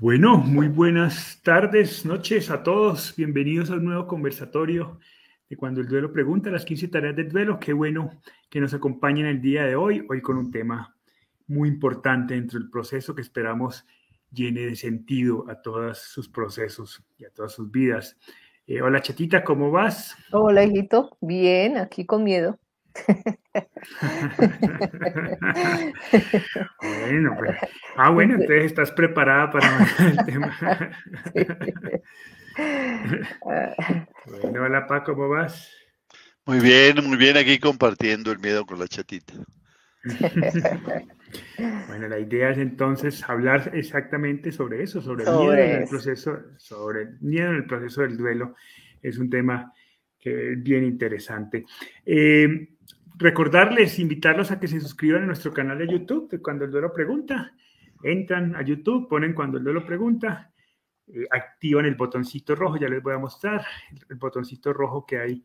Bueno, muy buenas tardes, noches a todos. Bienvenidos a un nuevo conversatorio de Cuando el Duelo Pregunta, las 15 tareas del duelo. Qué bueno que nos acompañen el día de hoy, hoy con un tema muy importante dentro del proceso que esperamos llene de sentido a todos sus procesos y a todas sus vidas. Eh, hola Chatita, ¿cómo vas? Hola hijito, bien, aquí con miedo. Bueno, pues, ah, bueno, entonces estás preparada para el tema. bueno, hola Pa, ¿cómo vas? Muy bien, muy bien, aquí compartiendo el miedo con la chatita. Bueno, la idea es entonces hablar exactamente sobre eso, sobre el miedo en el proceso, sobre el miedo en el proceso del duelo. Es un tema que es bien interesante. Eh, recordarles, invitarlos a que se suscriban a nuestro canal de YouTube, de Cuando el Duelo Pregunta. Entran a YouTube, ponen Cuando el Duelo Pregunta, eh, activan el botoncito rojo, ya les voy a mostrar el botoncito rojo que hay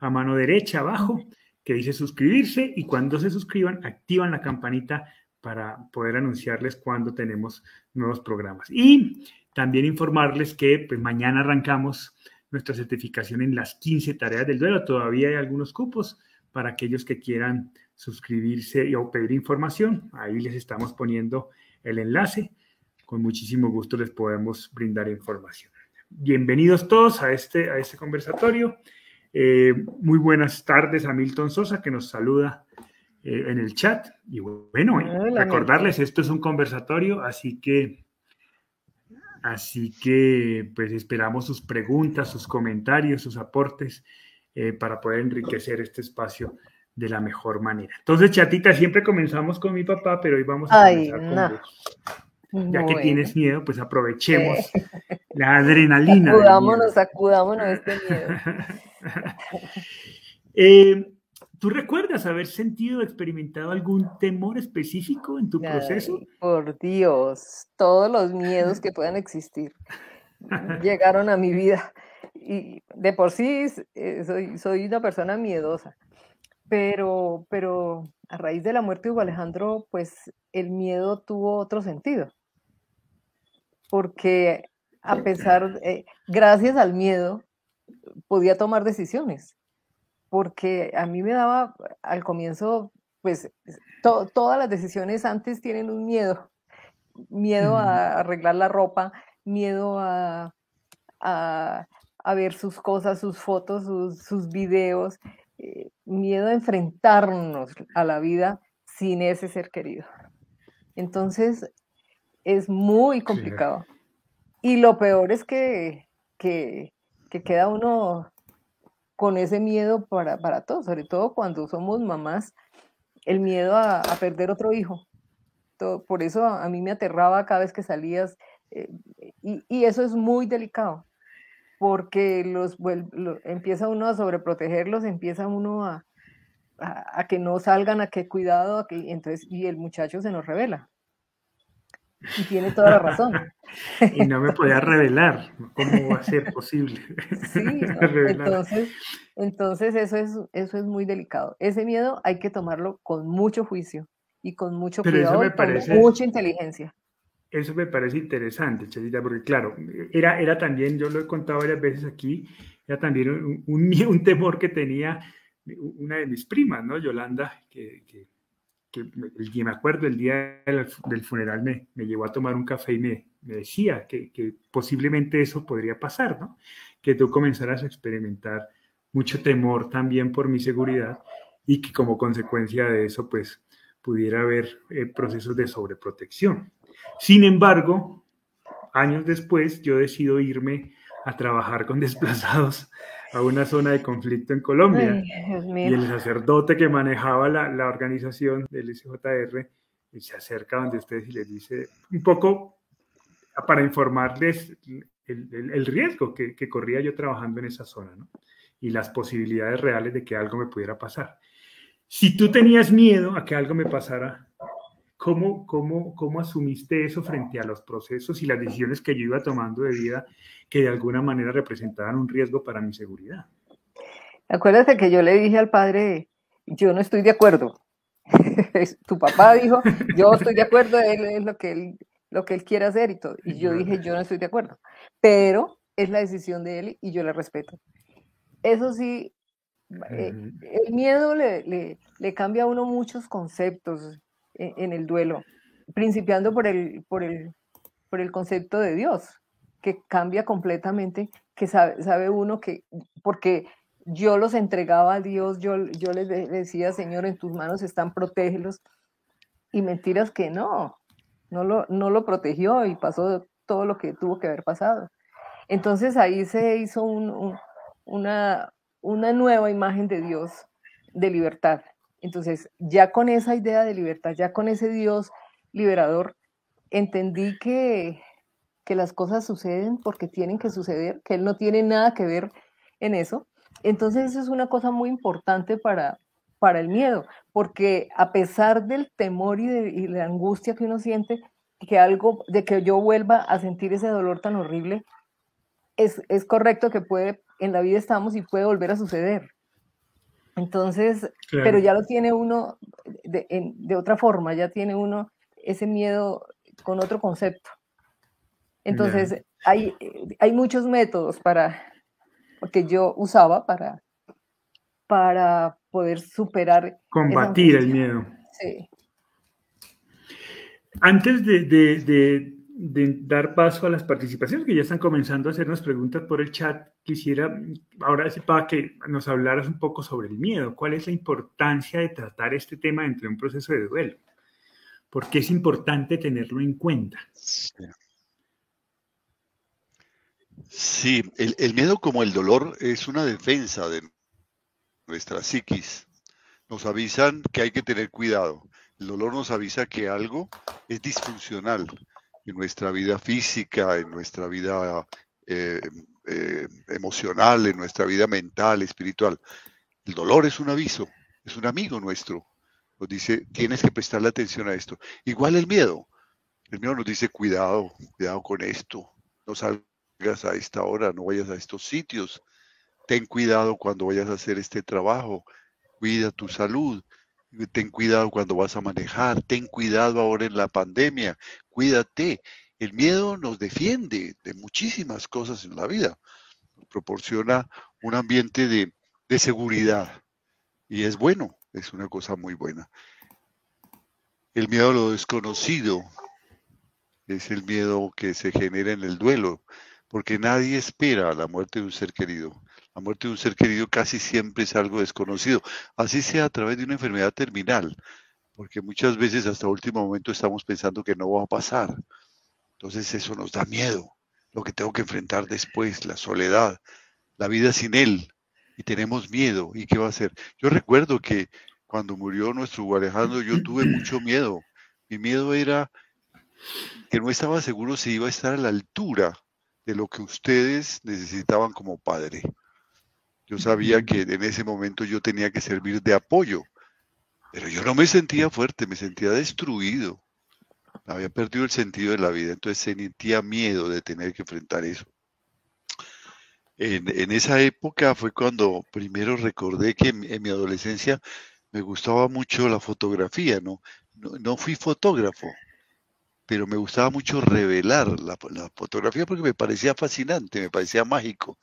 a mano derecha abajo, que dice suscribirse, y cuando se suscriban, activan la campanita para poder anunciarles cuando tenemos nuevos programas. Y también informarles que pues, mañana arrancamos nuestra certificación en las 15 tareas del duelo. Todavía hay algunos cupos para aquellos que quieran suscribirse y, o pedir información. Ahí les estamos poniendo el enlace. Con muchísimo gusto les podemos brindar información. Bienvenidos todos a este, a este conversatorio. Eh, muy buenas tardes a Milton Sosa, que nos saluda eh, en el chat. Y bueno, recordarles, esto es un conversatorio, así que, así que, pues esperamos sus preguntas, sus comentarios, sus aportes eh, para poder enriquecer este espacio de la mejor manera. Entonces, chatita, siempre comenzamos con mi papá, pero hoy vamos a comenzar con Ya que tienes miedo, pues aprovechemos la adrenalina. Acudámonos, acudámonos este miedo. Eh, ¿Tú recuerdas haber sentido o experimentado algún temor específico en tu proceso? Por Dios, todos los miedos que puedan existir llegaron a mi vida y de por sí eh, soy, soy una persona miedosa, pero, pero a raíz de la muerte de Hugo Alejandro, pues el miedo tuvo otro sentido. Porque a pesar, eh, gracias al miedo, podía tomar decisiones. Porque a mí me daba al comienzo, pues todas las decisiones antes tienen un miedo. Miedo a arreglar la ropa, miedo a, a ver sus cosas, sus fotos, sus, videos, eh, miedo a enfrentarnos a la vida sin ese ser querido. Entonces, es muy complicado. Y lo peor es que, que, queda uno con ese miedo para, para todos, sobre todo cuando somos mamás, el miedo a, perder otro hijo. por eso a, mí me aterraba cada vez que salías, eh, y, y, eso es muy delicado, porque los, empieza uno a sobreprotegerlos, empieza uno a, a, que no salgan, a que cuidado, a que, entonces, y el muchacho se nos revela. Y tiene toda la razón. y no me podía revelar. ¿Cómo va a ser posible? Sí, entonces, entonces eso, es, eso es muy delicado. Ese miedo hay que tomarlo con mucho juicio y con mucho cuidado y con mucha inteligencia. Eso me parece interesante, Chatita, porque claro, era, era también, yo lo he contado varias veces aquí, era también un, un, temor que tenía una de mis primas, ¿no? Yolanda, que, que, que, me acuerdo el día del, funeral me, me, llevó a tomar un café y me, me decía que, que, posiblemente eso podría pasar, ¿no? Que tú comenzaras a experimentar mucho temor también por mi seguridad y que como consecuencia de eso, pues, pudiera haber eh, procesos de sobreprotección. Sin embargo, años después, yo decido irme a trabajar con desplazados a una zona de conflicto en Colombia. y el sacerdote que manejaba la, organización del SJR eh, se acerca donde ustedes y les dice un poco para informarles el, riesgo que, que, corría yo trabajando en esa zona ¿no? y las posibilidades reales de que algo me pudiera pasar. Si tú tenías miedo a que algo me pasara, ¿Cómo, cómo, ¿Cómo asumiste eso frente a los procesos y las decisiones que yo iba tomando de vida que de alguna manera representaban un riesgo para mi seguridad? Acuérdate que yo le dije al padre, yo no estoy de acuerdo. tu papá dijo, yo estoy de acuerdo, él es lo que él, lo que él quiera hacer y todo. Y yo dije, yo no estoy de acuerdo, pero es la decisión de él y yo la respeto. Eso sí, eh, el miedo le, le, cambia a uno muchos conceptos en, el duelo, principiando por el, por, el, por el concepto de Dios, que cambia completamente, que sabe, sabe uno que, porque yo los entregaba a Dios, yo, yo les decía, Señor, en tus manos están, protégelos, y mentiras que no, no lo, no lo protegió y pasó todo lo que tuvo que haber pasado. Entonces ahí se hizo una, una nueva imagen de Dios de libertad. Entonces, ya con esa idea de libertad, ya con ese Dios liberador, entendí que, que las cosas suceden porque tienen que suceder, que Él no tiene nada que ver en eso. Entonces, eso es una cosa muy importante para, para el miedo, porque a pesar del temor y de, la angustia que uno siente, que algo, de que yo vuelva a sentir ese dolor tan horrible, es, es correcto que puede en la vida estamos y puede volver a suceder. Entonces, pero ya lo tiene uno de, de, otra forma, ya tiene uno ese miedo con otro concepto. Entonces, hay, hay muchos métodos para, que yo usaba para, para poder superar. Combatir el miedo. Sí. Antes de, de dar paso a las participaciones que ya están comenzando a hacernos preguntas por el chat, quisiera ahora sí para que nos hablaras un poco sobre el miedo. ¿Cuál es la importancia de tratar este tema dentro de un proceso de duelo? ¿Por qué es importante tenerlo en cuenta? Sí, el, el miedo como el dolor es una defensa de nuestra psiquis. Nos avisan que hay que tener cuidado. El dolor nos avisa que algo es disfuncional en nuestra vida física, en nuestra vida eh, eh, emocional, en nuestra vida mental, espiritual. El dolor es un aviso, es un amigo nuestro. Nos dice, tienes que prestarle atención a esto. Igual el miedo. El miedo nos dice, cuidado, cuidado con esto. No salgas a esta hora, no vayas a estos sitios. Ten cuidado cuando vayas a hacer este trabajo. Cuida tu salud ten cuidado cuando vas a manejar, ten cuidado ahora en la pandemia, cuídate. El miedo nos defiende de muchísimas cosas en la vida, proporciona un ambiente de, seguridad y es bueno, es una cosa muy buena. El miedo a lo desconocido es el miedo que se genera en el duelo, porque nadie espera la muerte de un ser querido. La muerte de un ser querido casi siempre es algo desconocido, así sea a través de una enfermedad terminal, porque muchas veces hasta último momento estamos pensando que no va a pasar. Entonces eso nos da miedo, lo que tengo que enfrentar después, la soledad, la vida sin él, y tenemos miedo. ¿Y qué va a hacer? Yo recuerdo que cuando murió nuestro Alejandro, yo tuve mucho miedo. Mi miedo era que no estaba seguro si iba a estar a la altura de lo que ustedes necesitaban como padre. Yo sabía que en ese momento yo tenía que servir de apoyo, pero yo no me sentía fuerte, me sentía destruido. Había perdido el sentido de la vida, entonces sentía miedo de tener que enfrentar eso. En, esa época fue cuando primero recordé que en, mi adolescencia me gustaba mucho la fotografía, ¿no? No, fui fotógrafo, pero me gustaba mucho revelar la, la, fotografía porque me parecía fascinante, me parecía mágico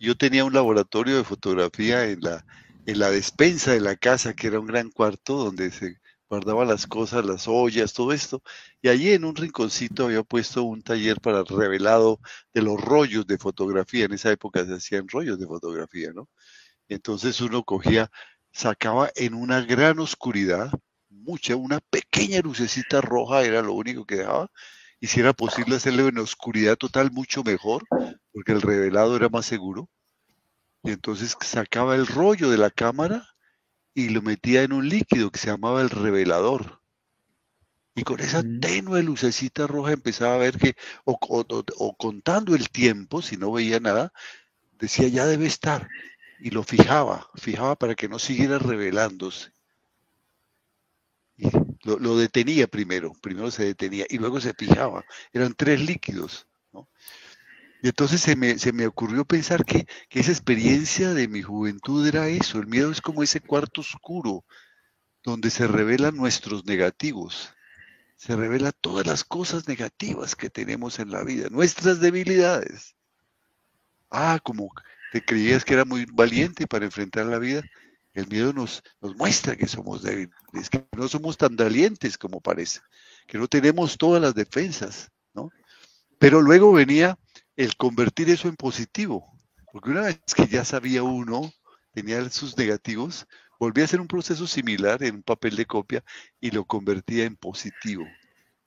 yo tenía un laboratorio de fotografía en la, en la despensa de la casa, que era un gran cuarto donde se guardaban las cosas, las ollas, todo esto. Y allí en un rinconcito había puesto un taller para revelado de los rollos de fotografía. En esa época se hacían rollos de fotografía, ¿no? Entonces uno cogía, sacaba en una gran oscuridad, mucha, una pequeña lucecita roja era lo único que dejaba, y si era posible hacerlo en oscuridad total, mucho mejor, porque el revelado era más seguro. Y entonces sacaba el rollo de la cámara y lo metía en un líquido que se llamaba el revelador. Y con esa tenue lucecita roja empezaba a ver que, o, o, contando el tiempo, si no veía nada, decía ya debe estar. Y lo fijaba, fijaba para que no siguiera revelándose lo, detenía primero, primero se detenía y luego se fijaba. Eran tres líquidos. Y entonces se me, se me ocurrió pensar que, que, esa experiencia de mi juventud era eso. El miedo es como ese cuarto oscuro donde se revelan nuestros negativos. se revela todas las cosas negativas que tenemos en la vida, nuestras debilidades. Ah, como te creías que era muy valiente para enfrentar la vida, el miedo nos, nos muestra que somos débiles, que no somos tan valientes como parece, que no tenemos todas las defensas, ¿no? Pero luego venía el convertir eso en positivo, porque una vez que ya sabía uno, tenía sus negativos, volvía a hacer un proceso similar en un papel de copia y lo convertía en positivo.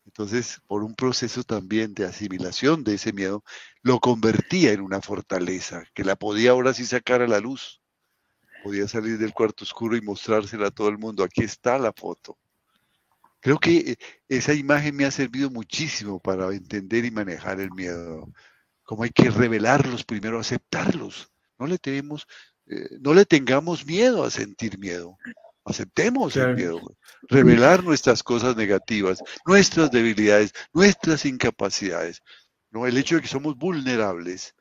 Entonces, por un proceso también de asimilación de ese miedo, lo convertía en una fortaleza, que la podía ahora sí sacar a la luz podía salir del cuarto oscuro y mostrársela a todo el mundo. Aquí está la foto. Creo que eh, esa imagen me ha servido muchísimo para entender y manejar el miedo. Como hay que revelarlos primero, aceptarlos. No le tenemos, eh, no le tengamos miedo a sentir miedo. Aceptemos el miedo. Revelar nuestras cosas negativas, nuestras debilidades, nuestras incapacidades. ¿no? El hecho de que somos vulnerables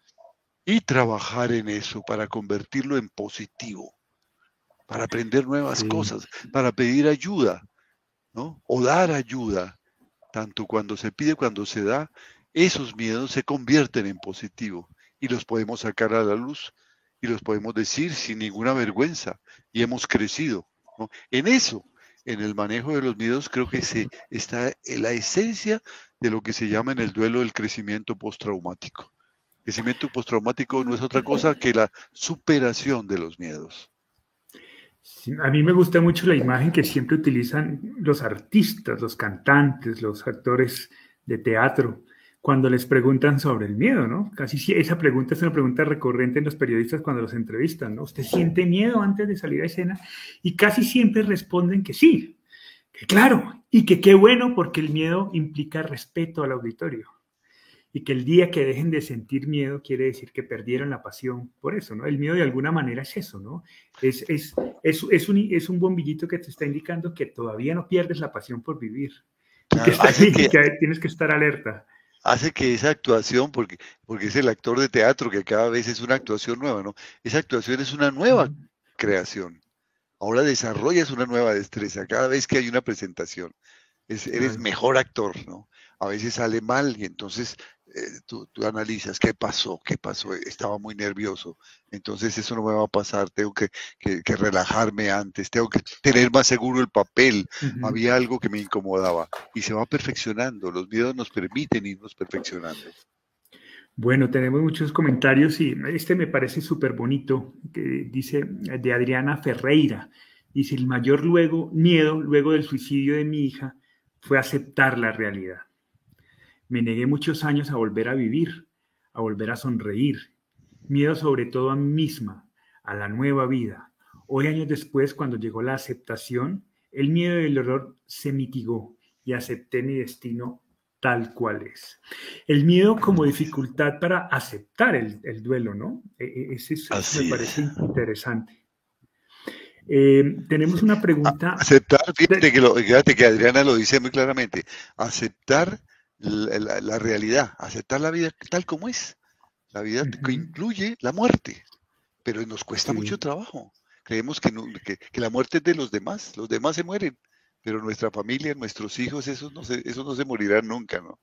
y trabajar en eso para convertirlo en positivo, para aprender nuevas cosas, para pedir ayuda, ¿no? O dar ayuda, tanto cuando se pide, cuando se da, esos miedos se convierten en positivo y los podemos sacar a la luz y los podemos decir sin ninguna vergüenza y hemos crecido. En eso, en el manejo de los miedos, creo que se está en la esencia de lo que se llama en el duelo del crecimiento postraumático. Crecimiento postraumático no es otra cosa que la superación de los miedos. a mí me gusta mucho la imagen que siempre utilizan los artistas, los cantantes, los actores de teatro, cuando les preguntan sobre el miedo, ¿no? Casi esa pregunta es una pregunta recurrente en los periodistas cuando los entrevistan, ¿no? ¿Usted siente miedo antes de salir a escena? Y casi siempre responden que sí, que claro, y que qué bueno porque el miedo implica respeto al auditorio y que el día que dejen de sentir miedo quiere decir que perdieron la pasión por eso, ¿no? El miedo de alguna manera es eso, ¿no? Es, es, es, es un, es un bombillito que te está indicando que todavía no pierdes la pasión por vivir. que, tienes que estar alerta. Hace que esa actuación, porque, porque es el actor de teatro que cada vez es una actuación nueva, ¿no? Esa actuación es una nueva creación. Ahora desarrollas una nueva destreza cada vez que hay una presentación. eres mejor actor, ¿no? A veces sale mal y entonces eh, tú, analizas qué pasó, qué pasó, estaba muy nervioso, entonces eso no me va a pasar, tengo que, relajarme antes, tengo que tener más seguro el papel, había algo que me incomodaba y se va perfeccionando, los miedos nos permiten irnos perfeccionando. Bueno, tenemos muchos comentarios y este me parece súper bonito, que dice de Adriana Ferreira, dice, el mayor luego, miedo luego del suicidio de mi hija fue aceptar la realidad. Me negué muchos años a volver a vivir, a volver a sonreír. Miedo sobre todo a mí misma, a la nueva vida. Hoy, años después, cuando llegó la aceptación, el miedo y el horror se mitigó y acepté mi destino tal cual es. El miedo como dificultad para aceptar el, duelo, ¿no? E, e, eso, me parece interesante. Eh, tenemos una pregunta. Aceptar, fíjate que, fíjate que Adriana lo dice muy claramente, aceptar la, realidad, aceptar la vida tal como es. La vida que incluye la muerte, pero nos cuesta mucho trabajo. Creemos que, que, la muerte es de los demás, los demás se mueren, pero nuestra familia, nuestros hijos, esos no se, no se morirán nunca, ¿no?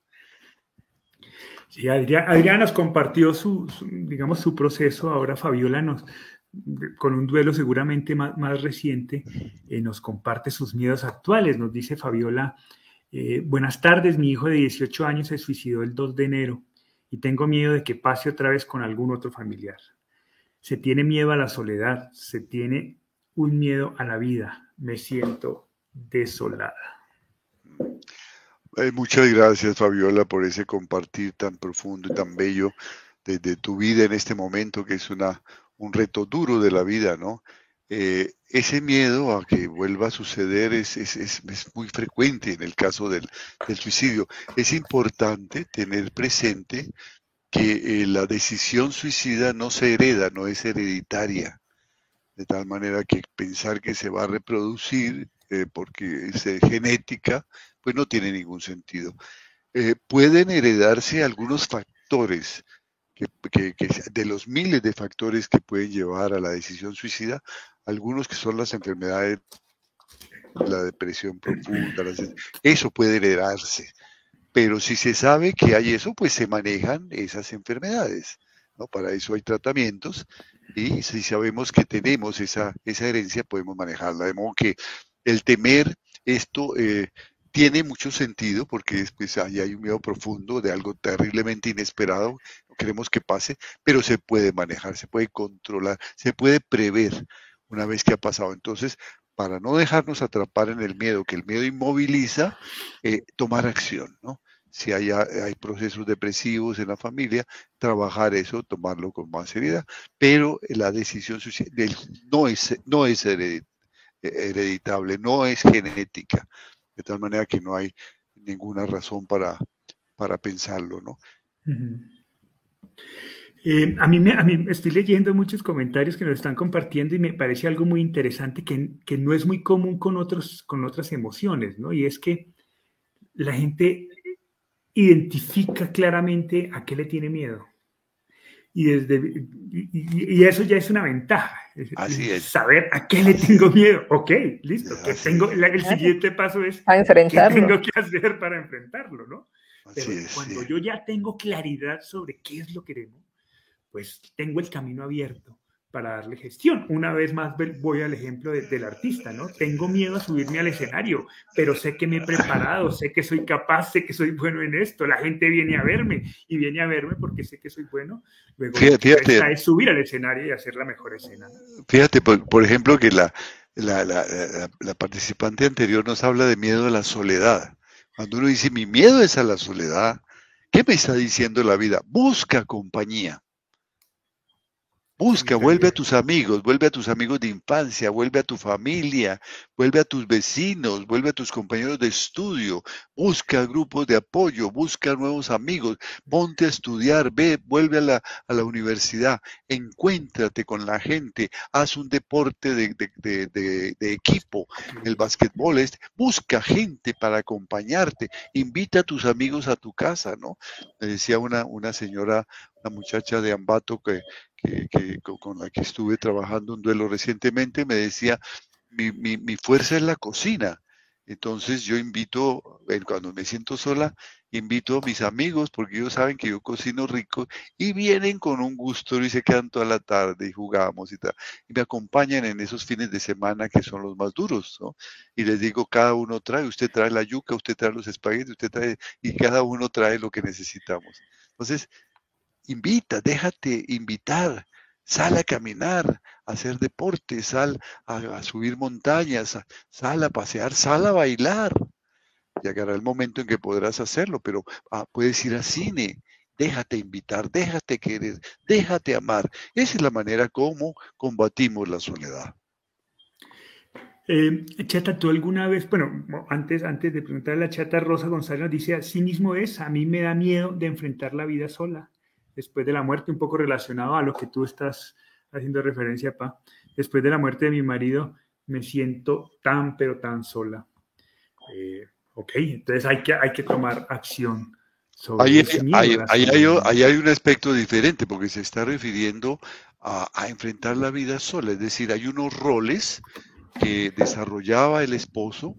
Sí, Adriana, nos compartió su, digamos, su proceso, ahora Fabiola nos, con un duelo seguramente más, más reciente, eh, nos comparte sus miedos actuales, nos dice Fabiola, eh, buenas tardes, mi hijo de 18 años se suicidó el 2 de enero y tengo miedo de que pase otra vez con algún otro familiar. Se tiene miedo a la soledad, se tiene un miedo a la vida. Me siento desolada. Eh, muchas gracias, Fabiola, por ese compartir tan profundo y tan bello de, de, tu vida en este momento, que es una, un reto duro de la vida, ¿no? Eh, ese miedo a que vuelva a suceder es, muy frecuente en el caso del, suicidio. Es importante tener presente que eh, la decisión suicida no se hereda, no es hereditaria. De tal manera que pensar que se va a reproducir eh, porque es genética, pues no tiene ningún sentido. pueden heredarse algunos factores de los miles de factores que pueden llevar a la decisión suicida, algunos que son las enfermedades la depresión profunda, eso puede heredarse. Pero si se sabe que hay eso, pues se manejan esas enfermedades. ¿no? Para eso hay tratamientos y si sabemos que tenemos esa, esa herencia, podemos manejarla. De modo que el temer esto eh, tiene mucho sentido porque después ahí hay un miedo profundo de algo terriblemente inesperado, queremos que pase, pero se puede manejar, se puede controlar, se puede prever una vez que ha pasado. Entonces, para no dejarnos atrapar en el miedo, que el miedo inmoviliza, eh, tomar acción, ¿no? Si hay, hay procesos depresivos en la familia, trabajar eso, tomarlo con más seriedad, pero la decisión no es, no es hereditable, no es genética de tal manera que no hay ninguna razón para, para pensarlo, ¿no? Eh, a, mí me, estoy leyendo muchos comentarios que nos están compartiendo y me parece algo muy interesante que, que, no es muy común con, otros, con otras emociones, ¿no? Y es que la gente identifica claramente a qué le tiene miedo y, desde, y, eso ya es una ventaja. Así es. Saber a qué le tengo miedo. Ok, listo. Que tengo, el siguiente paso es a enfrentarlo. qué tengo que hacer para enfrentarlo, ¿no? Pero cuando yo ya tengo claridad sobre qué es lo que queremos, pues tengo el camino abierto para darle gestión. Una vez más voy al ejemplo del artista, ¿no? Tengo miedo a subirme al escenario, pero sé que me he preparado, sé que soy capaz, sé que soy bueno en esto. La gente viene a verme y viene a verme porque sé que soy bueno. Luego fíjate, es subir al escenario y hacer la mejor escena. Fíjate, por, ejemplo, que la, la, la, la, participante anterior nos habla de miedo a la soledad. Cuando uno dice, mi miedo es a la soledad, ¿qué me está diciendo la vida? Busca compañía. Busca, vuelve a tus amigos, vuelve a tus amigos de infancia, vuelve a tu familia, vuelve a tus vecinos, vuelve a tus compañeros de estudio, busca grupos de apoyo, busca nuevos amigos, ponte a estudiar, ve, vuelve a la, a la universidad, encuéntrate con la gente, haz un deporte de, de, de, equipo, el básquetbol, este, busca gente para acompañarte, invita a tus amigos a tu casa, ¿no? Me decía una, una señora, una muchacha de Ambato que que, con la que estuve trabajando un duelo recientemente, me decía, mi, mi, mi fuerza es la cocina. Entonces yo invito, cuando me siento sola, invito a mis amigos porque ellos saben que yo cocino rico y vienen con un gusto y se quedan toda la tarde y jugamos y tal. Y me acompañan en esos fines de semana que son los más duros. Y les digo, cada uno trae, usted trae la yuca, usted trae los espaguetis, usted trae, y cada uno trae lo que necesitamos. Entonces, invita, déjate invitar, sal a caminar, a hacer deporte, sal a, subir montañas, sal a pasear, sal a bailar. Llegará el momento en que podrás hacerlo, pero ah, puedes ir al cine, déjate invitar, déjate querer, déjate amar. Esa es la manera como combatimos la soledad. Eh, chata, tú alguna vez, bueno, antes, antes de preguntar a la chata, Rosa González nos dice, sí mismo es, a mí me da miedo de enfrentar la vida sola después de la muerte, un poco relacionado a lo que tú estás haciendo referencia, Pa. Después de la muerte de mi marido, me siento tan, pero tan sola. Eh, ok, entonces hay que, hay que tomar acción. Sobre ahí, hay, ahí, hay, un aspecto diferente porque se está refiriendo a, a, enfrentar la vida sola, es decir, hay unos roles que desarrollaba el esposo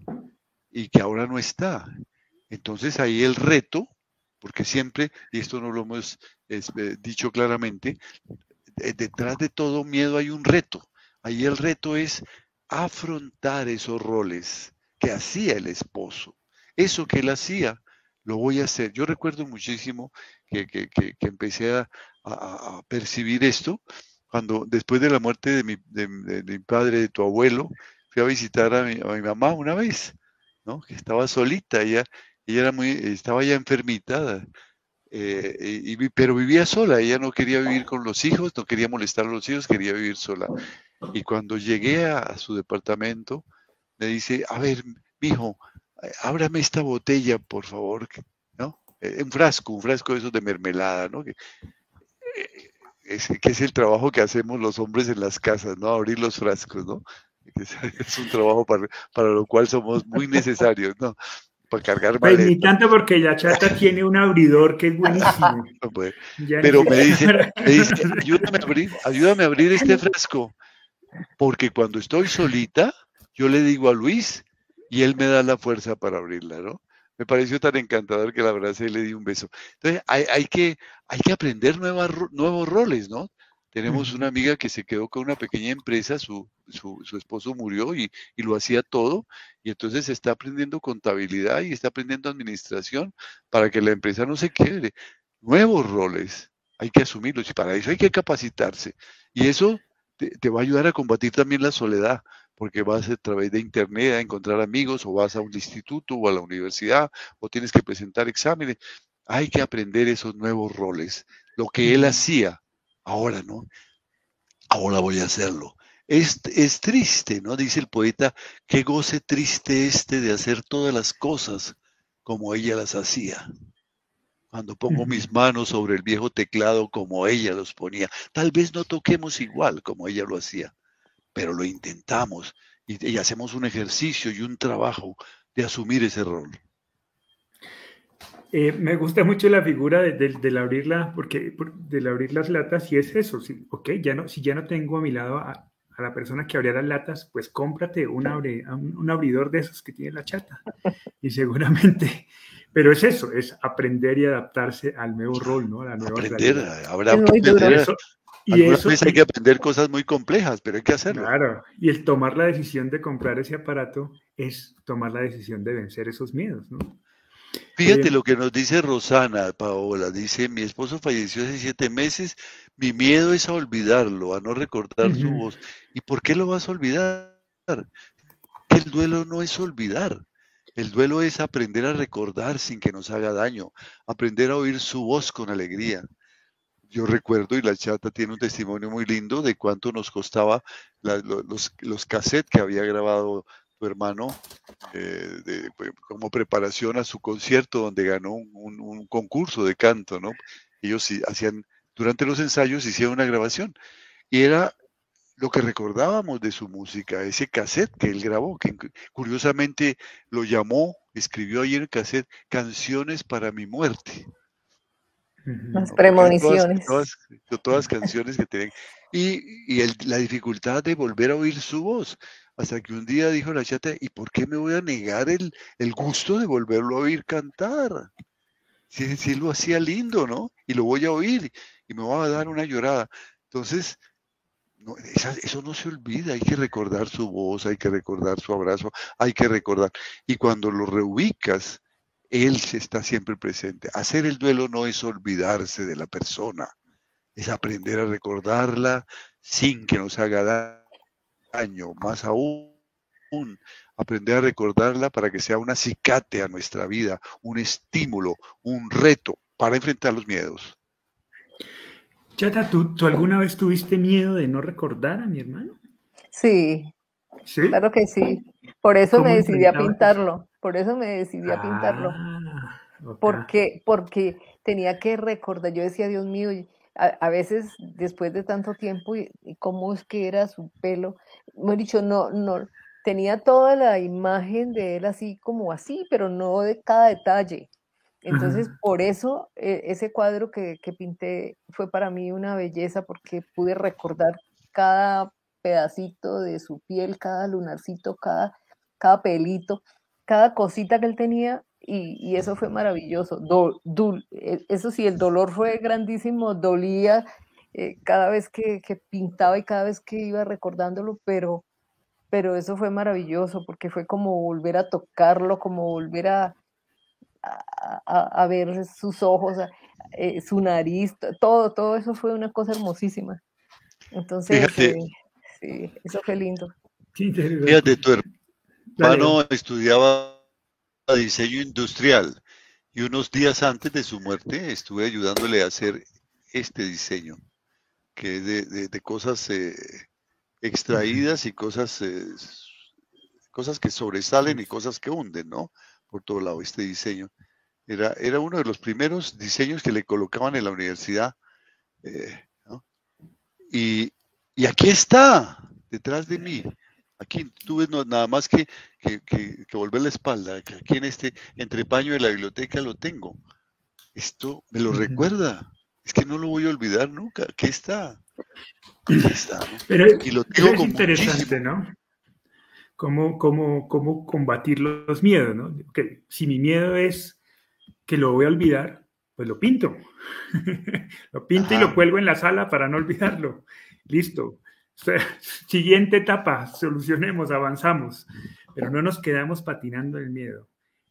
y que ahora no está. Entonces ahí el reto, porque siempre, y esto no lo hemos eh, dicho claramente, detrás de todo miedo hay un reto. Ahí el reto es afrontar esos roles que hacía el esposo. Eso que él hacía, lo voy a hacer. Yo recuerdo muchísimo que, empecé a, percibir esto cuando después de la muerte de mi, de, mi, padre, de tu abuelo, fui a visitar a mi, a mi mamá una vez, ¿no? Que estaba solita, ella, ella era muy, estaba ya enfermitada eh, pero vivía sola, ella no quería vivir con los hijos, no quería molestar a los hijos, quería vivir sola. Y cuando llegué a, su departamento, me dice, a ver, mijo, eh, ábrame esta botella, por favor, ¿no? Eh, un frasco, un frasco de esos de mermelada, ¿no? Que, es, que es el trabajo que hacemos los hombres en las casas, ¿no? Abrir los frascos, ¿no? Es un trabajo para, para lo cual somos muy necesarios, ¿no? Para cargar pues ni tanto porque ya Chata tiene un abridor que es buenísimo. Pero me dice, ayúdame, a abrir, ayúdame a abrir este frasco, porque cuando estoy solita, yo le digo a Luis, y él me da la fuerza para abrirla, ¿no? Me pareció tan encantador que la abracé y le di un beso. Entonces, hay, hay que, hay que aprender nuevas, nuevos roles, ¿no? Tenemos una amiga que se quedó con una pequeña empresa, su, su, su esposo murió y, y, lo hacía todo, y entonces está aprendiendo contabilidad y está aprendiendo administración para que la empresa no se quede. Nuevos roles, hay que asumirlos y para eso hay que capacitarse. Y eso te, te va a ayudar a combatir también la soledad, porque vas a través de internet a encontrar amigos o vas a un instituto o a la universidad o tienes que presentar exámenes. Hay que aprender esos nuevos roles. Lo que él hacía ahora, ¿no? Ahora voy a hacerlo. Es, es triste, ¿no? Dice el poeta, qué goce triste este de hacer todas las cosas como ella las hacía. Cuando pongo mis manos sobre el viejo teclado como ella los ponía. Tal vez no toquemos igual como ella lo hacía, pero lo intentamos y, y hacemos un ejercicio y un trabajo de asumir ese rol. Eh, me gusta mucho la figura del de, abrirla, porque del abrir las latas, y es eso, si, ok, ya no, si ya no tengo a mi lado a, a la persona que abría las latas, pues cómprate un, abre, un, un, abridor de esos que tiene la chata. Y seguramente, pero es eso, es aprender y adaptarse al nuevo rol, ¿no? A la nueva aprender, habrá que aprender. Eso, y eso, veces hay que aprender cosas muy complejas, pero hay que hacerlo. Claro, y el tomar la decisión de comprar ese aparato es tomar la decisión de vencer esos miedos, ¿no? Fíjate lo que nos dice Rosana, Paola. Dice, mi esposo falleció hace siete meses, mi miedo es a olvidarlo, a no recordar uh -huh. su voz. ¿Y por qué lo vas a olvidar? El duelo no es olvidar. El duelo es aprender a recordar sin que nos haga daño, aprender a oír su voz con alegría. Yo recuerdo, y la chata tiene un testimonio muy lindo de cuánto nos costaba la, los, los cassettes que había grabado hermano eh, de, como preparación a su concierto donde ganó un, un, un, concurso de canto, ¿no? Ellos hacían, durante los ensayos hicieron una grabación y era lo que recordábamos de su música, ese cassette que él grabó, que curiosamente lo llamó, escribió ahí en el cassette Canciones para mi muerte. Las premoniciones. Todas, todas, todas canciones que tienen. Y, y el, la dificultad de volver a oír su voz. Hasta que un día dijo la chata, ¿y por qué me voy a negar el, el gusto de volverlo a oír cantar? Si, si lo hacía lindo, ¿no? Y lo voy a oír y me va a dar una llorada. Entonces, eso no se olvida, hay que recordar su voz, hay que recordar su abrazo, hay que recordar. Y cuando lo reubicas, él se está siempre presente. Hacer el duelo no es olvidarse de la persona, es aprender a recordarla sin que nos haga daño año, más aún, aprender a recordarla para que sea un acicate a nuestra vida, un estímulo, un reto para enfrentar los miedos. Chata, ¿tú, ¿tú alguna vez tuviste miedo de no recordar a mi hermano? Sí, ¿Sí? claro que sí. Por eso me decidí a pintarlo, por eso me decidí a pintarlo. Ah, okay. Porque, porque tenía que recordar, yo decía, Dios mío, a, a, veces después de tanto tiempo, y, y, cómo es que era su pelo, me he dicho, no, no, tenía toda la imagen de él así como así, pero no de cada detalle. Entonces, Ajá. por eso eh, ese cuadro que, que, pinté fue para mí una belleza porque pude recordar cada pedacito de su piel, cada lunarcito, cada, cada pelito, cada cosita que él tenía y, y eso fue maravilloso. Do, do, eh, eso sí, el dolor fue grandísimo, dolía eh, cada vez que, que, pintaba y cada vez que iba recordándolo, pero, pero eso fue maravilloso porque fue como volver a tocarlo, como volver a, a, a ver sus ojos, eh, su nariz, todo, todo eso fue una cosa hermosísima. Entonces, eh, sí, eso fue lindo. Fíjate, tu hermano Dale. estudiaba diseño industrial y unos días antes de su muerte estuve ayudándole a hacer este diseño, que es de, cosas eh, extraídas y cosas, eh, cosas que sobresalen y cosas que hunden, ¿no? Por todo lado, este diseño. Era, era uno de los primeros diseños que le colocaban en la universidad. Eh, y, y aquí está, detrás de mí. Aquí tú ves no, nada más que, que, que, que, volver la espalda, que aquí en este entrepaño de la biblioteca lo tengo. Esto me lo recuerda. Es que no lo voy a olvidar nunca. Aquí está. Aquí está. Pero, y lo tengo es interesante, muchísimo. ¿no? cómo, cómo, cómo combatir los miedos, ¿no? Que si mi miedo es que lo voy a olvidar, pues lo pinto. lo pinto y lo cuelgo en la sala para no olvidarlo. Listo. Siguiente etapa, solucionemos, avanzamos, pero no nos quedamos patinando el miedo.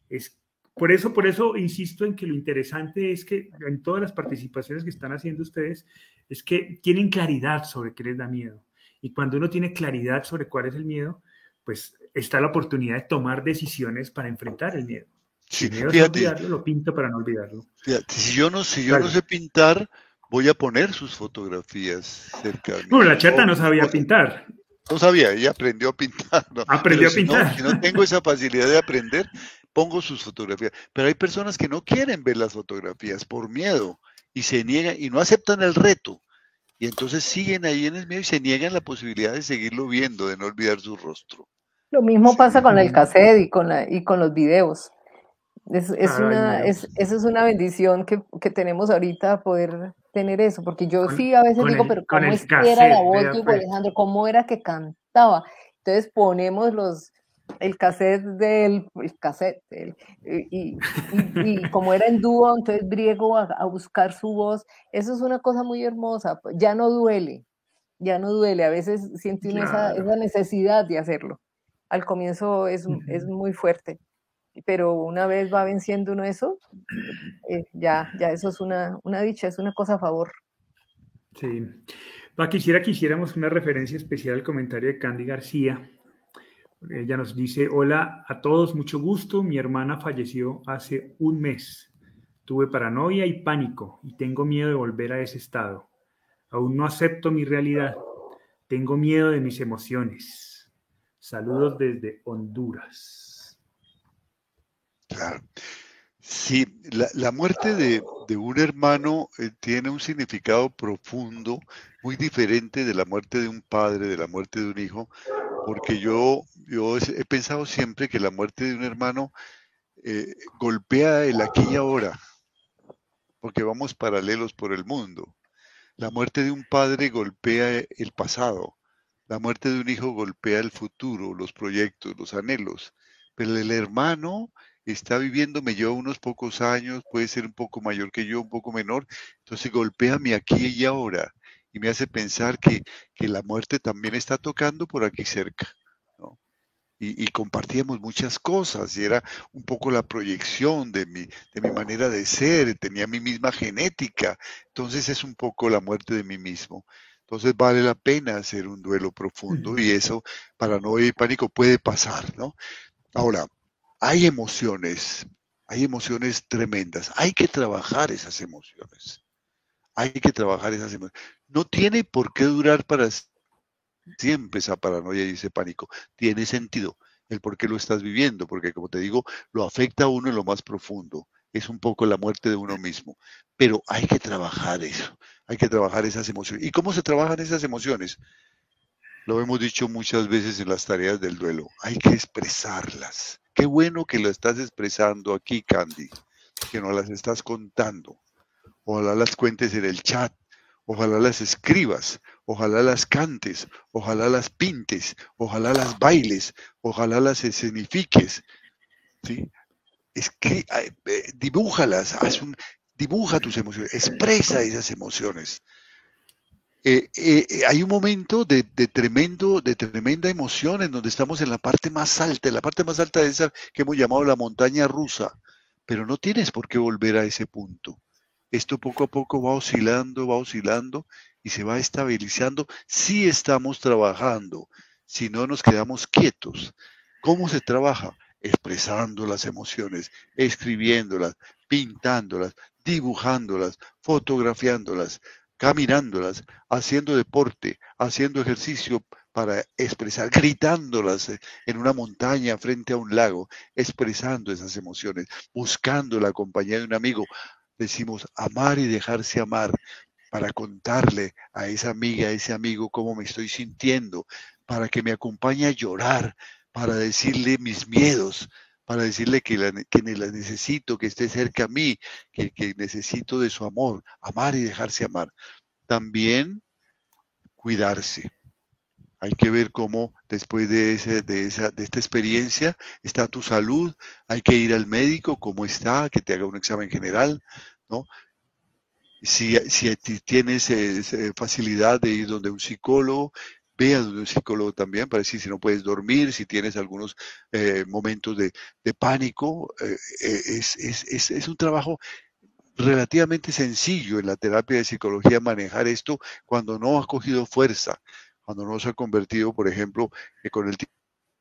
Es por eso, por eso insisto en que lo interesante es que en todas las participaciones que están haciendo ustedes es que tienen claridad sobre qué les da miedo. Y cuando uno tiene claridad sobre cuál es el miedo, pues está la oportunidad de tomar decisiones para enfrentar el miedo. Si miedo olvidarlo, lo pinto para no olvidarlo. si yo no, si yo no sé pintar, voy a poner sus fotografías cerca de mí. Bueno, la chata no sabía pintar. No sabía, ella aprendió a pintar. Aprendió a pintar. si no tengo esa facilidad de aprender, pongo sus fotografías. Pero hay personas que no quieren ver las fotografías por miedo y se niegan y no aceptan el reto. Y entonces siguen ahí en el miedo y se niegan la posibilidad de seguirlo viendo, de no olvidar su rostro. Lo mismo pasa con el cassette y con, la, y con los videos. Es, una, es, eso es una bendición que, que, tenemos ahorita poder tener eso, porque yo sí a veces digo, pero ¿cómo es que era la voz de pues. Alejandro? ¿Cómo era que cantaba? Entonces ponemos los, el cassette del el cassette y, y, como era en dúo, entonces griego a, buscar su voz. Eso es una cosa muy hermosa, pues, ya no duele, ya no duele, a veces siente esa, esa, necesidad de hacerlo. Al comienzo es, es, muy fuerte, pero una vez va venciendo uno eso, eh, ya, ya eso es una, una dicha, es una cosa a favor. Sí. Va, quisiera que hiciéramos una referencia especial al comentario de Candy García, ella nos dice, hola a todos, mucho gusto. Mi hermana falleció hace un mes. Tuve paranoia y pánico y tengo miedo de volver a ese estado. Aún no acepto mi realidad. Tengo miedo de mis emociones. Saludos desde Honduras. Claro. Sí, la, muerte de, un hermano eh, tiene un significado profundo, muy diferente de la muerte de un padre, de la muerte de un hijo, porque yo, yo he pensado siempre que la muerte de un hermano eh, golpea el aquí y ahora, porque vamos paralelos por el mundo. La muerte de un padre golpea el pasado, la muerte de un hijo golpea el futuro, los proyectos, los anhelos, pero el hermano está viviendo, me lleva unos pocos años, puede ser un poco mayor que yo, un poco menor, entonces golpea mi aquí y ahora y me hace pensar que, la muerte también está tocando por aquí cerca. ¿no? Y, compartíamos muchas cosas y era un poco la proyección de mi, de mi manera de ser, tenía mi misma genética, entonces es un poco la muerte de mí mismo. Entonces vale la pena hacer un duelo profundo y eso, para no y pánico, puede pasar, ¿no? Ahora, hay emociones, hay emociones tremendas, hay que trabajar esas emociones. Hay que trabajar esas emociones. No tiene por qué durar para siempre esa paranoia y ese pánico. Tiene sentido el por qué lo estás viviendo, porque como te digo, lo afecta a uno en lo más profundo. Es un poco la muerte de uno mismo. Pero hay que trabajar eso, hay que trabajar esas emociones. ¿Y cómo se trabajan esas emociones? Lo hemos dicho muchas veces en las tareas del duelo. Hay que expresarlas. Qué bueno que lo estás expresando aquí, Candy, que no las estás contando. Ojalá las cuentes en el chat, ojalá las escribas, ojalá las cantes, ojalá las pintes, ojalá las bailes, ojalá las escenifiques. ¿sí? Eh, dibújalas, dibuja tus emociones, expresa esas emociones. Eh, eh, hay un momento de, tremendo, de tremenda emoción en donde estamos en la parte más alta, en la parte más alta de esa que hemos llamado la montaña rusa, pero no tienes por qué volver a ese punto. Esto poco a poco va oscilando, va oscilando y se va estabilizando si estamos trabajando, si no nos quedamos quietos. ¿Cómo se trabaja? Expresando las emociones, escribiéndolas, pintándolas, dibujándolas, fotografiándolas, caminándolas, haciendo deporte, haciendo ejercicio para expresar, gritándolas en una montaña frente a un lago, expresando esas emociones, buscando la compañía de un amigo, decimos amar y dejarse amar para contarle a esa amiga, a ese amigo cómo me estoy sintiendo, para que me acompañe a llorar, para decirle mis miedos, para decirle que, la, que la necesito, que esté cerca a mí, que, que necesito de su amor, amar y dejarse amar. También cuidarse. Hay que ver cómo después de, ese, de, esa, de esta experiencia está tu salud, hay que ir al médico, cómo está, que te haga un examen general, ¿no? Si, si tienes eh, facilidad de ir donde un psicólogo, un psicólogo también para decir si no puedes dormir, si tienes algunos eh, momentos de, pánico. Eh, es, es, es, un trabajo relativamente sencillo en la terapia de psicología manejar esto cuando no ha cogido fuerza, cuando no se ha convertido, por ejemplo, con el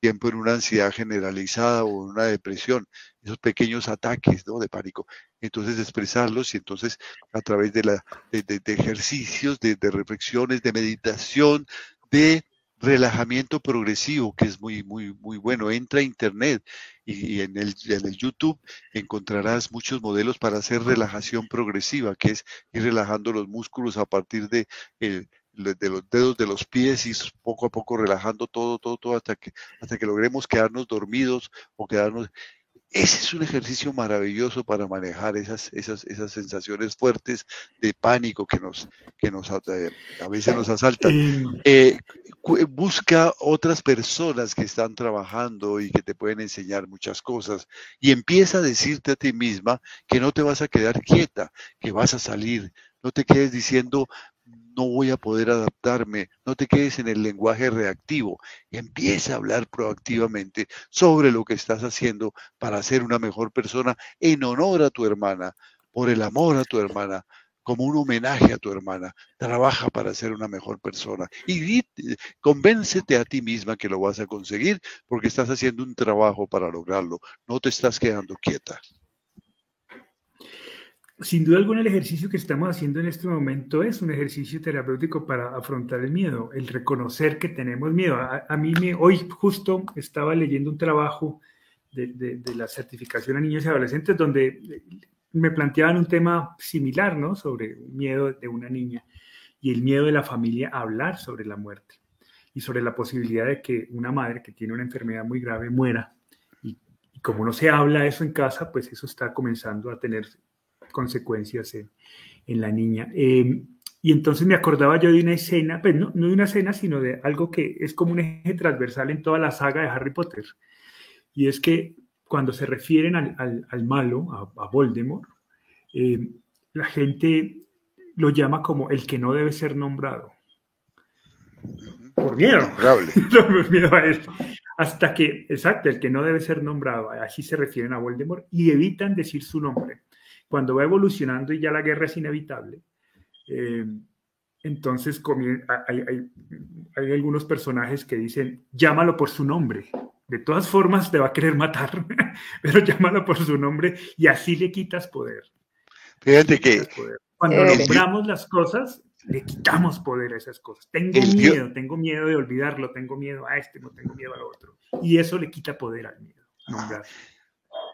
tiempo en una ansiedad generalizada o una depresión, esos pequeños ataques ¿no? de pánico. Entonces expresarlos y entonces a través de, la, de, ejercicios, de, reflexiones, de meditación, de relajamiento progresivo, que es muy, muy, muy bueno. Entra a Internet y, en, el, en, el, YouTube encontrarás muchos modelos para hacer relajación progresiva, que es ir relajando los músculos a partir de, de los dedos de los pies y poco a poco relajando todo, todo, todo hasta que, hasta que logremos quedarnos dormidos o quedarnos ese es un ejercicio maravilloso para manejar esas, esas, esas sensaciones fuertes de pánico que nos, que nos eh, a veces nos asaltan. Eh, busca otras personas que están trabajando y que te pueden enseñar muchas cosas y empieza a decirte a ti misma que no te vas a quedar quieta, que vas a salir. No te quedes diciendo, no voy a poder adaptarme, no te quedes en el lenguaje reactivo, empieza a hablar proactivamente sobre lo que estás haciendo para ser una mejor persona en honor a tu hermana, por el amor a tu hermana, como un homenaje a tu hermana. Trabaja para ser una mejor persona y convéncete a ti misma que lo vas a conseguir porque estás haciendo un trabajo para lograrlo, no te estás quedando quieta sin duda alguna el ejercicio que estamos haciendo en este momento es un ejercicio terapéutico para afrontar el miedo, el reconocer que tenemos miedo. A, mí me, hoy justo estaba leyendo un trabajo de, la certificación a niños y adolescentes donde me planteaban un tema similar, ¿no? Sobre miedo de una niña y el miedo de la familia a hablar sobre la muerte y sobre la posibilidad de que una madre que tiene una enfermedad muy grave muera. Y, y como no se habla eso en casa, pues eso está comenzando a tener consecuencias en, la niña. Em, y entonces me acordaba yo de una escena, pues no, de una escena, sino de algo que es como un eje transversal en toda la saga de Harry Potter. Y es que cuando se refieren al, malo, a, Voldemort, em, la gente lo llama como el que no debe ser nombrado. Por miedo. Por miedo a eso. Hasta que, exacto, el que no debe ser nombrado, así se refieren a Voldemort y evitan decir su nombre cuando va evolucionando y ya la guerra es inevitable, eh, entonces hay, hay, algunos personajes que dicen, llámalo por su nombre. De todas formas te va a querer matar, pero llámalo por su nombre y así le quitas poder. Fíjate que... Cuando nombramos las cosas, le quitamos poder a esas cosas. Tengo miedo, tengo miedo de olvidarlo, tengo miedo a este, no tengo miedo al otro. Y eso le quita poder al miedo. Nombrar.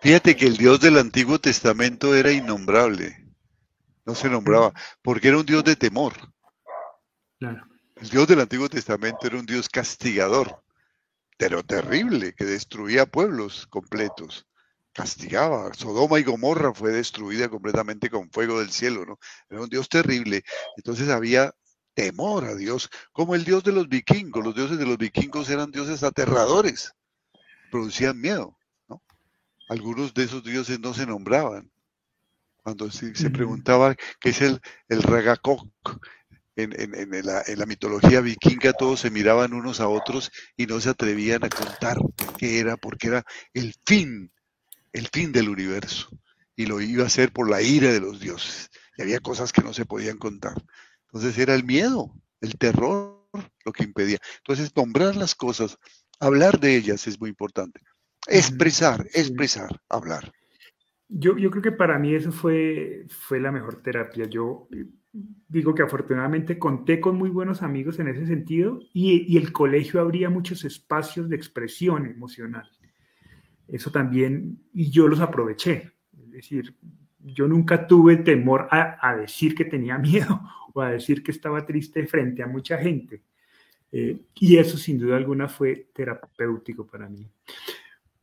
Fíjate que el Dios del Antiguo Testamento era innombrable. No se nombraba, porque era un Dios de temor. El Dios del Antiguo Testamento era un Dios castigador, pero terrible, que destruía pueblos completos. Castigaba. Sodoma y Gomorra fue destruida completamente con fuego del cielo, ¿no? Era un Dios terrible. Entonces había temor a Dios, como el Dios de los vikingos. Los dioses de los vikingos eran dioses aterradores, producían miedo algunos de esos dioses no se nombraban. Cuando se, preguntaba qué es el, el Ragakok, en, en, la, en, la, mitología vikinga todos se miraban unos a otros y no se atrevían a contar qué era, porque era el fin, el fin del universo. Y lo iba a hacer por la ira de los dioses. Y había cosas que no se podían contar. Entonces era el miedo, el terror lo que impedía. Entonces nombrar las cosas, hablar de ellas es muy importante. Expresar, expresar, hablar. Yo, yo creo que para mí eso fue, fue la mejor terapia. Yo eh, digo que afortunadamente conté con muy buenos amigos en ese sentido y, y el colegio abría muchos espacios de expresión emocional. Eso también, y yo los aproveché. Es decir, yo nunca tuve temor a, a decir que tenía miedo o a decir que estaba triste frente a mucha gente. Eh, y eso sin duda alguna fue terapéutico para mí.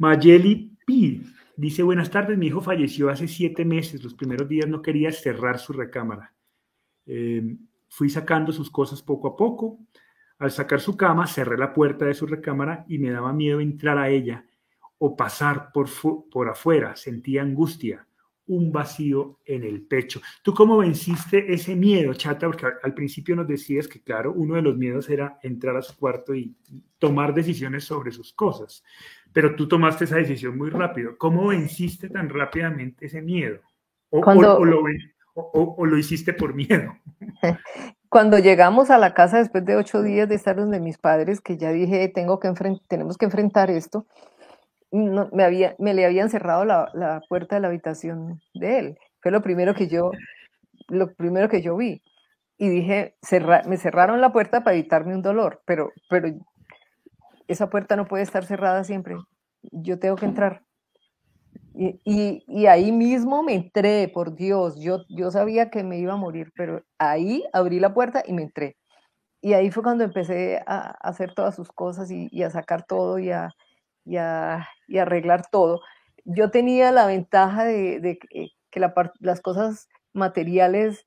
Mayeli P. dice, buenas tardes, mi hijo falleció hace siete meses, los primeros días no quería cerrar su recámara. Em, fui sacando sus cosas poco a poco, Al sacar su cama, cerré la puerta de su recámara y me daba miedo entrar a ella o pasar por, por afuera. Sentía angustia, un vacío en el pecho. ¿Tú cómo venciste ese miedo, Chata? Porque al principio nos decías que, claro, uno de los miedos era entrar a su cuarto y tomar decisiones sobre sus cosas, pero tú tomaste esa decisión muy rápido. ¿Cómo venciste tan rápidamente ese miedo? ¿O, o, lo, hiciste por miedo? Cuando llegamos a la casa después de ocho días de estar donde mis padres, que ya dije, tengo que tenemos que enfrentar esto, me, había, me le habían cerrado la, la, puerta de la habitación de él. Fue lo primero que yo, lo primero que yo vi. Y dije, me cerraron la puerta para evitarme un dolor, pero, pero esa puerta no puede estar cerrada siempre. Yo tengo que entrar. Y, y, y, ahí mismo me entré, por Dios, yo, yo sabía que me iba a morir, pero ahí abrí la puerta y me entré. Y ahí fue cuando empecé a, hacer todas sus cosas y, y a sacar todo y a, y, a, y arreglar todo. Yo tenía la ventaja de, de que la, las cosas materiales,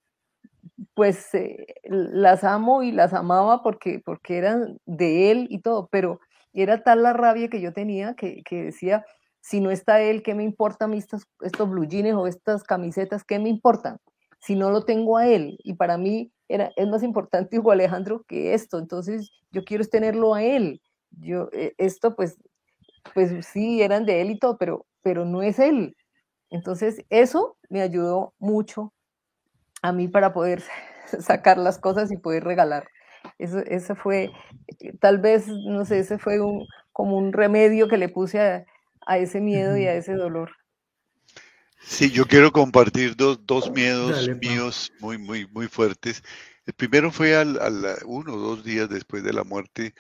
pues eh, las amo y las amaba porque, porque eran de él y todo, pero era tal la rabia que yo tenía que, que decía, si no está él, ¿qué me importa estos, estos blue jeans o estas camisetas? ¿Qué me importan? Si no lo tengo a él. Y para mí era, es más importante Hugo Alejandro que esto. Entonces yo quiero tenerlo a él. Yo, eh, esto pues pues sí, eran de él y todo, pero, pero no es él. Entonces, eso me ayudó mucho a mí para poder sacar las cosas y poder regalar. Eso, eso fue, tal vez, no sé, ese fue un, como un remedio que le puse a, ese miedo y a ese dolor. Sí, yo quiero compartir dos, dos miedos míos muy, muy, muy fuertes. El primero fue al, al, uno o dos días después de la muerte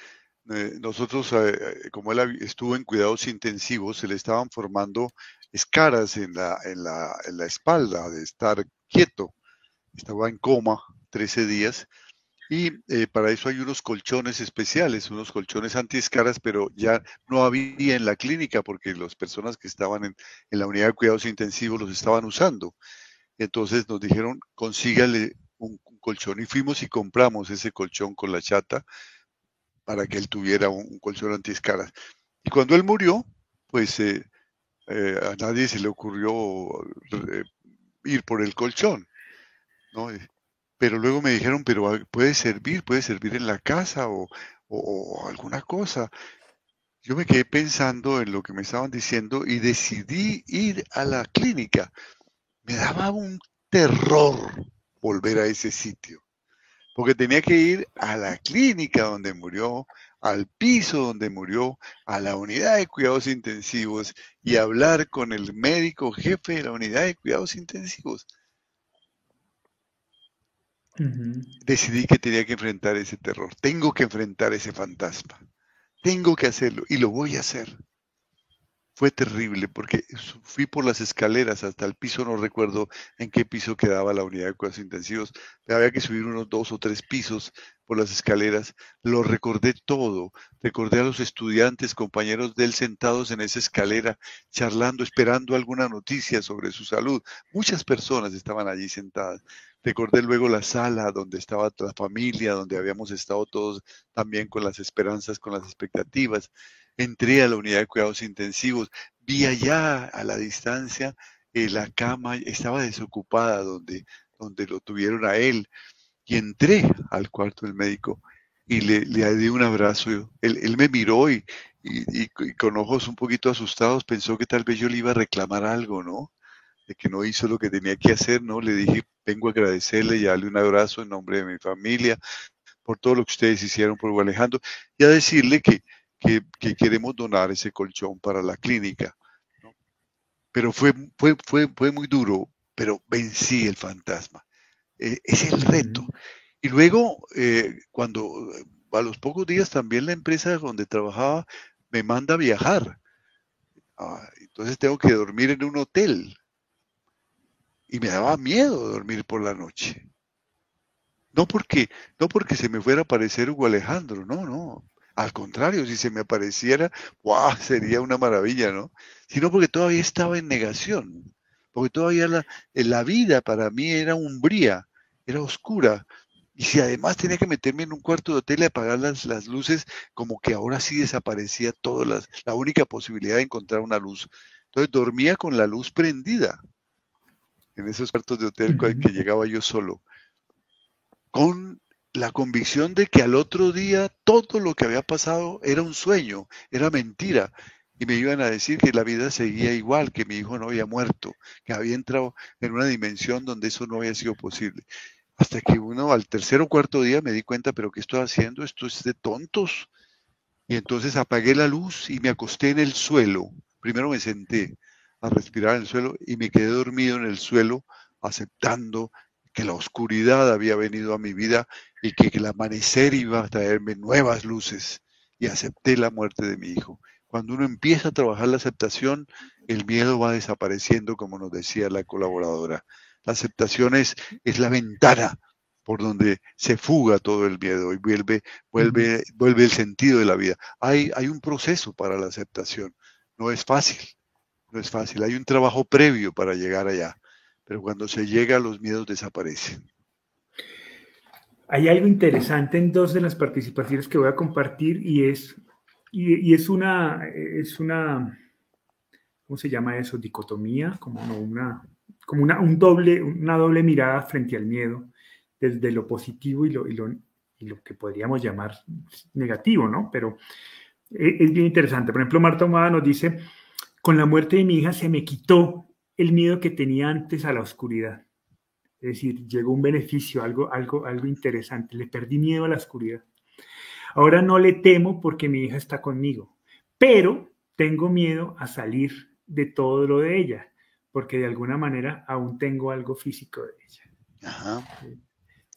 eh, nosotros, eh, eh, como él estuvo en cuidados intensivos, se le estaban formando escaras en la, en la, en la espalda de estar quieto. Estaba en coma 13 días y para eso hay unos colchones especiales, unos colchones anti-escaras, pero ya no había en la clínica porque las personas que estaban en, en, la unidad de cuidados intensivos los estaban usando. Entonces nos dijeron, consígale un, un colchón y fuimos y compramos ese colchón con la chata para que él tuviera un, colchón antiescaras. Y cuando él murió, pues eh, eh, a nadie se le ocurrió eh, ir por el colchón, ¿no? Pero luego me dijeron, pero ah, puede servir, puede servir en la casa o, o alguna cosa. Yo me quedé pensando en lo que me estaban diciendo y decidí ir a la clínica. Me daba un terror volver a ese sitio porque tenía que ir a la clínica donde murió, al piso donde murió, a la unidad de cuidados intensivos y hablar con el médico jefe de la unidad de cuidados intensivos. Decidí que tenía que enfrentar ese terror. Tengo que enfrentar ese fantasma. Tengo que hacerlo y lo voy a hacer fue terrible porque fui por las escaleras hasta el piso, no recuerdo en qué piso quedaba la unidad de cuidados intensivos, pero había que subir unos dos o tres pisos por las escaleras. Lo recordé todo, recordé a los estudiantes, compañeros de él sentados en esa escalera, charlando, esperando alguna noticia sobre su salud. Muchas personas estaban allí sentadas. Recordé luego la sala donde estaba la familia, donde habíamos estado todos también con las esperanzas, con las expectativas entré a la unidad de cuidados intensivos, vi allá a la distancia eh, la cama, estaba desocupada donde, donde lo tuvieron a él, y entré al cuarto del médico y le, le di un abrazo. Él, él me miró y, y, con ojos un poquito asustados pensó que tal vez yo le iba a reclamar algo, ¿no? De que no hizo lo que tenía que hacer, ¿no? Le dije, vengo a agradecerle y darle un abrazo en nombre de mi familia por todo lo que ustedes hicieron por Alejandro y a decirle que, que, queremos donar ese colchón para la clínica. Pero fue, fue, fue, fue muy duro, pero vencí el fantasma. Eh, es el reto. Y luego, eh, cuando a los pocos días también la empresa donde trabajaba me manda a viajar. Ah, entonces tengo que dormir en un hotel. Y me daba miedo dormir por la noche. No porque, no porque se me fuera a aparecer Hugo Alejandro, no, no. Al contrario, si se me apareciera, ¡wow! Sería una maravilla, ¿no? Sino porque todavía estaba en negación, porque todavía la, la vida para mí era umbría, era oscura. Y si además tenía que meterme en un cuarto de hotel y apagar las, las luces, como que ahora sí desaparecía toda la única posibilidad de encontrar una luz. Entonces dormía con la luz prendida en esos cuartos de hotel que llegaba yo solo, con la convicción de que al otro día todo lo que había pasado era un sueño, era mentira. Y me iban a decir que la vida seguía igual, que mi hijo no había muerto, que había entrado en una dimensión donde eso no había sido posible. Hasta que uno al tercer o cuarto día me di cuenta, pero ¿qué estoy haciendo? Esto es de tontos. Y entonces apagué la luz y me acosté en el suelo. Primero me senté a respirar en el suelo y me quedé dormido en el suelo aceptando que la oscuridad había venido a mi vida y que el amanecer iba a traerme nuevas luces. Y acepté la muerte de mi hijo. Cuando uno empieza a trabajar la aceptación, el miedo va desapareciendo, como nos decía la colaboradora. La aceptación es, la ventana por donde se fuga todo el miedo y vuelve, vuelve, vuelve el sentido de la vida. Hay, hay un proceso para la aceptación. No es fácil, no es fácil. Hay un trabajo previo para llegar allá, pero cuando se llega los miedos desaparecen. Hay algo interesante en dos de las participaciones que voy a compartir y es, y, es una, es una, ¿cómo se llama eso? Dicotomía, como una, como una, un doble, una doble mirada frente al miedo, desde lo positivo y lo, y lo, y lo que podríamos llamar negativo, ¿no? Pero e, es, bien interesante. Por ejemplo, Marta Omada nos dice, con la muerte de mi hija se me quitó el miedo que tenía antes a la oscuridad. Es decir, llegó un beneficio, algo, algo, algo interesante. Le perdí miedo a la oscuridad. Ahora no le temo porque mi hija está conmigo, pero tengo miedo a salir de todo lo de ella porque de alguna manera aún tengo algo físico de ella. Ajá.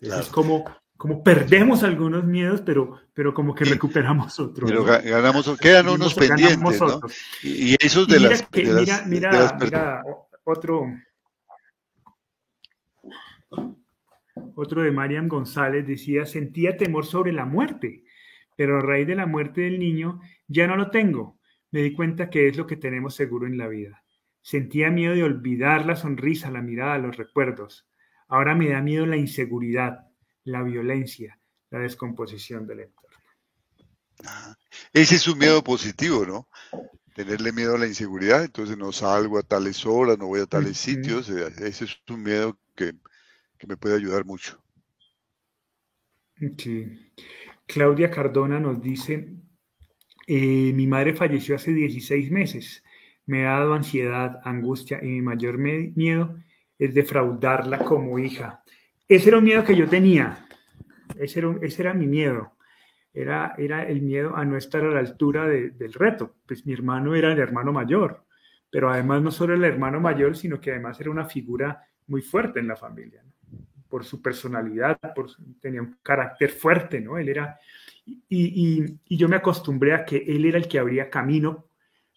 Es como, como perdemos algunos miedos, pero, pero como que recuperamos otros. Pero ganamos, quedan unos pendientes, ¿no? Y, esos de, las, mira, mira, mira, otro, otro de Mariam González decía, sentía temor sobre la muerte, pero a raíz de la muerte del niño ya no lo tengo. Me di cuenta que es lo que tenemos seguro en la vida. Sentía miedo de olvidar la sonrisa, la mirada, los recuerdos. Ahora me da miedo la inseguridad, la violencia, la descomposición del entorno. ese es un miedo positivo, ¿no? Tenerle miedo a la inseguridad, entonces no salgo a tales horas, no voy a tales sitios. Eh, ese es un miedo que, me puede ayudar mucho. Sí. Claudia Cardona nos dice, eh, mi madre falleció hace 16 meses me ha dado ansiedad, angustia y mi mayor miedo es defraudarla como hija. Ese era un miedo que yo tenía, ese era, mi miedo, era, el miedo a no estar a la altura del reto. Pues mi hermano era el hermano mayor, pero además no solo el hermano mayor, sino que además era una figura muy fuerte en la familia, por su personalidad, tenía un carácter fuerte, ¿no? Él era, y, y, y yo me acostumbré a que él era el que abría camino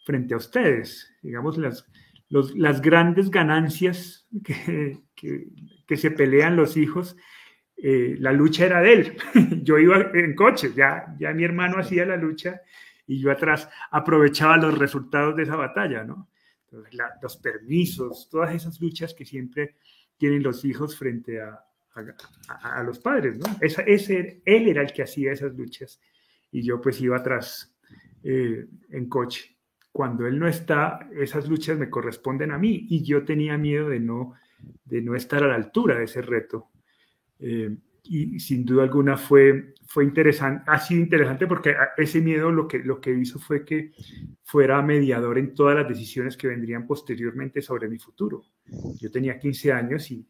frente a ustedes. Digamos, las, las grandes ganancias que, que, se pelean los hijos, eh, la lucha era de él. yo iba en coche, ya, ya mi hermano hacía la lucha y yo atrás aprovechaba los resultados de esa batalla, ¿no? los permisos, todas esas luchas que siempre tienen los hijos frente a, a, los padres, ¿no? Esa, ese, él era el que hacía esas luchas y yo pues iba atrás eh, en coche cuando él no está, esas luchas me corresponden a mí y yo tenía miedo de no, de no estar a la altura de ese reto. Eh, y sin duda alguna fue, fue interesante, ha sido interesante porque ese miedo lo que, lo que hizo fue que fuera mediador en todas las decisiones que vendrían posteriormente sobre mi futuro. Yo tenía 15 años y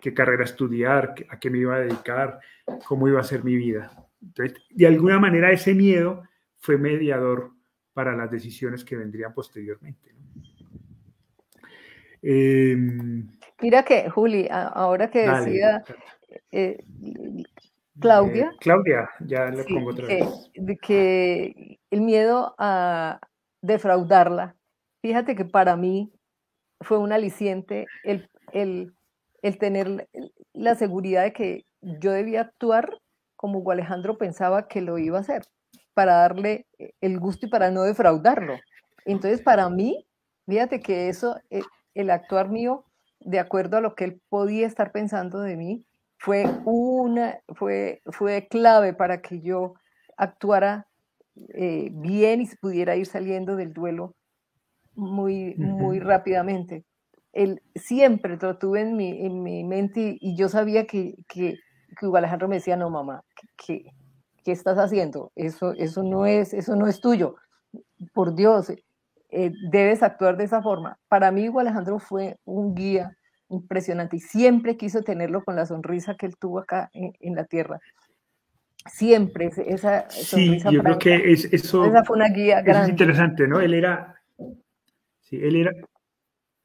qué carrera estudiar, a qué me iba a dedicar, cómo iba a ser mi vida. Entonces, de alguna manera ese miedo fue mediador para las decisiones que vendrían posteriormente. Em, Mira que, Juli, ahora que decía eh, Claudia. Eh, Claudia, ya le pongo otra vez. de que el miedo a defraudarla, fíjate que para mí fue un aliciente el, el, el tener la seguridad de que yo debía actuar como Alejandro pensaba que lo iba a hacer para darle eh, el gusto y para no defraudarlo. Entonces, para mí, fíjate que eso, eh, el actuar mío, de acuerdo a lo que él podía estar pensando de mí, fue una, fue, fue clave para que yo actuara eh, bien y pudiera ir saliendo del duelo muy, muy rápidamente. Él siempre lo tuve en mi, en mi mente y, yo sabía que, que, que, Hugo Alejandro me decía, no, mamá, ¿qué, qué estás haciendo? Eso, eso, no es, eso no es tuyo. Por Dios, eh, debes actuar de esa forma. Para mí, Hugo Alejandro fue un guía impresionante y siempre quiso tenerlo con la sonrisa que él tuvo acá en, la tierra. Siempre esa sonrisa. Sí, yo creo que es, eso, esa fue una guía grande. Es interesante, ¿no? Él era, sí, él era,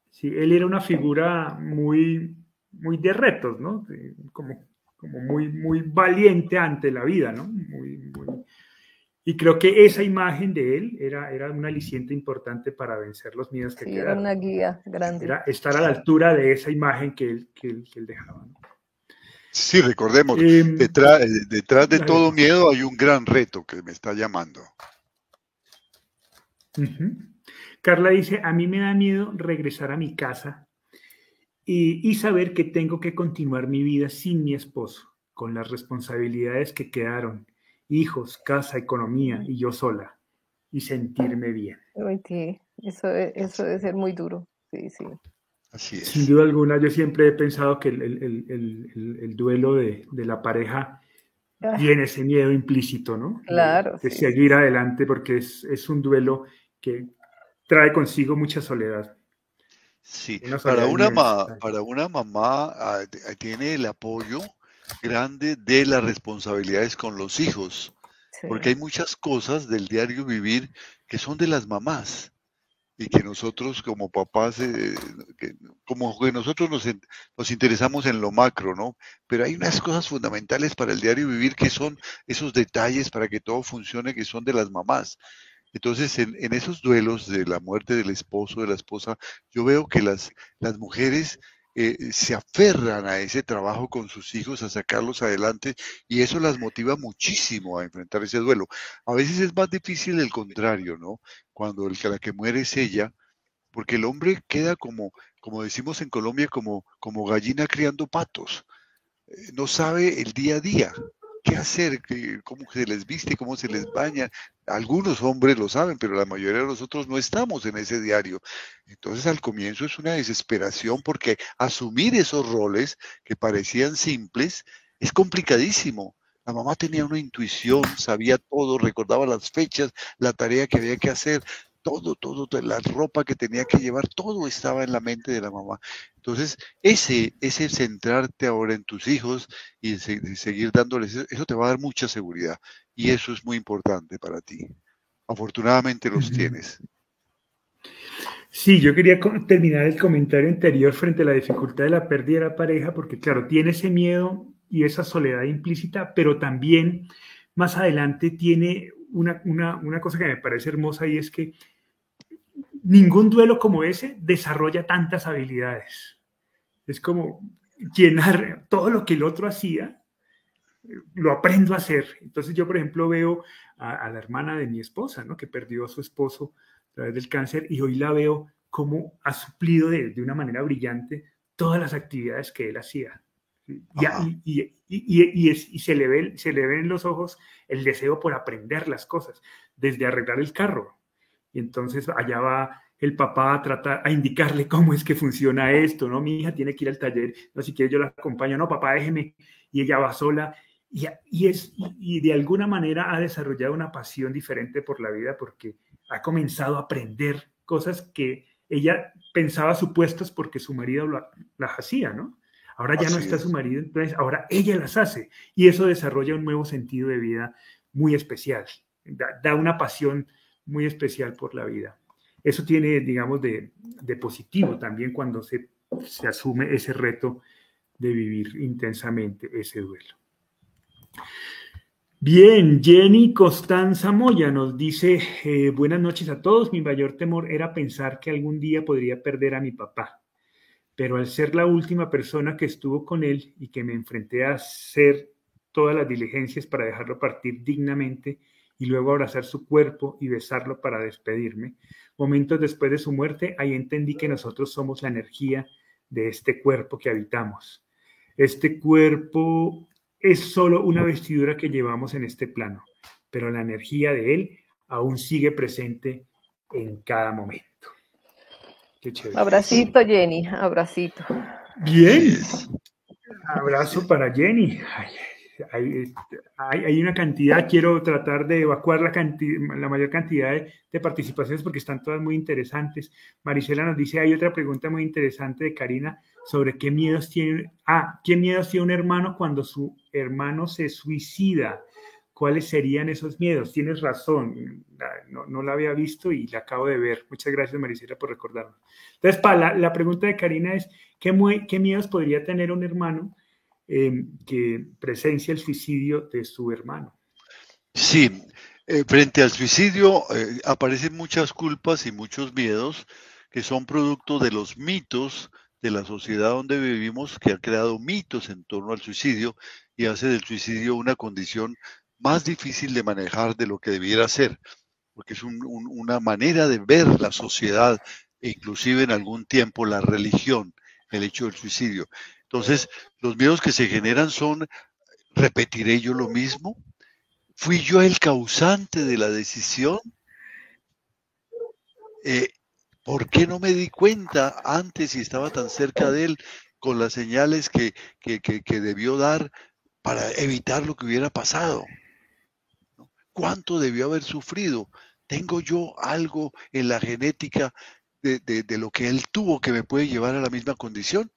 sí, él era una figura muy, muy de retos, ¿no? Como, como muy, muy valiente ante la vida, ¿no? Muy, muy, y creo que esa imagen de él era, era un aliciente importante para vencer los miedos que sí, Era una guía grande. Era estar a la altura de esa imagen que él, que él, que él dejaba. Sí, recordemos, em, detrás, eh, detrás, de todo miedo hay un gran reto que me está llamando. Carla dice, a mí me da miedo regresar a mi casa y, y saber que tengo que continuar mi vida sin mi esposo, con las responsabilidades que quedaron hijos, casa, economía y yo sola y sentirme bien. Sí, eso, eso debe ser muy duro. Sí, sí. Así es. Sin duda alguna, yo siempre he pensado que el, el, el, el duelo de, de, la pareja ah. tiene ese miedo implícito, ¿no? Claro. De, seguir adelante porque es, es, un duelo que trae consigo mucha soledad. Sí, para una, para una mamá ah, tiene el apoyo grande de las responsabilidades con los hijos, porque hay muchas cosas del diario vivir que son de las mamás y que nosotros como papás, eh, como que nosotros nos, nos, interesamos en lo macro, ¿no? Pero hay unas cosas fundamentales para el diario vivir que son esos detalles para que todo funcione, que son de las mamás. Entonces, en, esos duelos de la muerte del esposo, de la esposa, yo veo que las, las mujeres eh, se aferran a ese trabajo con sus hijos, a sacarlos adelante, y eso las motiva muchísimo a enfrentar ese duelo. A veces es más difícil el contrario, ¿no? Cuando el la que muere es ella, porque el hombre queda como, como decimos en Colombia, como, como gallina criando patos. Eh, no sabe el día a día qué hacer, cómo se les viste, cómo se les baña. Algunos hombres lo saben, pero la mayoría de nosotros no estamos en ese diario. Entonces al comienzo es una desesperación porque asumir esos roles que parecían simples es complicadísimo. La mamá tenía una intuición, sabía todo, recordaba las fechas, la tarea que había que hacer, todo, todo, la ropa que tenía que llevar, todo estaba en la mente de la mamá. Entonces, ese, ese centrarte ahora en tus hijos y seguir dándoles eso, te va a dar mucha seguridad. Y eso es muy importante para ti. Afortunadamente los tienes. Sí, yo quería terminar el comentario anterior frente a la dificultad de la pérdida de la pareja, porque claro, tiene ese miedo y esa soledad implícita, pero también más adelante tiene una, una, una cosa que me parece hermosa y es que ningún duelo como ese desarrolla tantas habilidades. Es como llenar todo lo que el otro hacía, lo aprendo a hacer. Entonces yo, por ejemplo, veo a, la hermana de mi esposa, ¿no? que perdió a su esposo a través del cáncer y hoy la veo como ha suplido de, una manera brillante todas las actividades que él hacía. Y, y, se, le ve, se le ve en los ojos el deseo por aprender las cosas, desde arreglar el carro, y entonces allá va el papá a tratar, a indicarle cómo es que funciona esto, ¿no? Mi hija tiene que ir al taller, no, si quiere yo la acompaño, no, papá, déjeme, y ella va sola, y, y es, y, de alguna manera ha desarrollado una pasión diferente por la vida porque ha comenzado a aprender cosas que ella pensaba supuestas porque su marido las hacía, ¿no? Ahora ya no está su marido, entonces ahora ella las hace, y eso desarrolla un nuevo sentido de vida muy especial, da una pasión muy especial por la vida. Eso tiene, digamos, de, positivo también cuando se, se, asume ese reto de vivir intensamente ese duelo. Bien, Jenny Constanza Moya nos dice, eh, buenas noches a todos, mi mayor temor era pensar que algún día podría perder a mi papá, pero al ser la última persona que estuvo con él y que me enfrenté a hacer todas las diligencias para dejarlo partir dignamente, y luego abrazar su cuerpo y besarlo para despedirme. Momentos después de su muerte, ahí entendí que nosotros somos la energía de este cuerpo que habitamos. Este cuerpo es solo una vestidura que llevamos en este plano, pero la energía de él aún sigue presente en cada momento. Qué chévere. Abracito, Jenny, abracito. Bien. Abrazo para Jenny. Hay, hay, una cantidad, quiero tratar de evacuar la, mayor cantidad de, participaciones porque están todas muy interesantes. Marisela nos dice, hay otra pregunta muy interesante de Karina sobre qué miedos tiene, ah, qué miedos tiene un hermano cuando su hermano se suicida. ¿Cuáles serían esos miedos? Tienes razón, no, no la había visto y la acabo de ver. Muchas gracias, Marisela, por recordarlo. Entonces, para la, pregunta de Karina es, ¿qué, ¿qué miedos podría tener un hermano eh, que presencia el suicidio de su hermano? Sí, eh, frente al suicidio eh, aparecen muchas culpas y muchos miedos que son producto de los mitos de la sociedad donde vivimos, que ha creado mitos en torno al suicidio y hace del suicidio una condición más difícil de manejar de lo que debiera ser, porque es una manera de ver la sociedad e inclusive en algún tiempo la religión, el hecho del suicidio. Entonces, los miedos que se generan son, ¿repetiré yo lo mismo? ¿Fui yo el causante de la decisión? Eh, ¿Por qué no me di cuenta antes y estaba tan cerca de él con las señales que, que debió dar para evitar lo que hubiera pasado? ¿Cuánto debió haber sufrido? ¿Tengo yo algo en la genética de, de, lo que él tuvo que me puede llevar a la misma condición?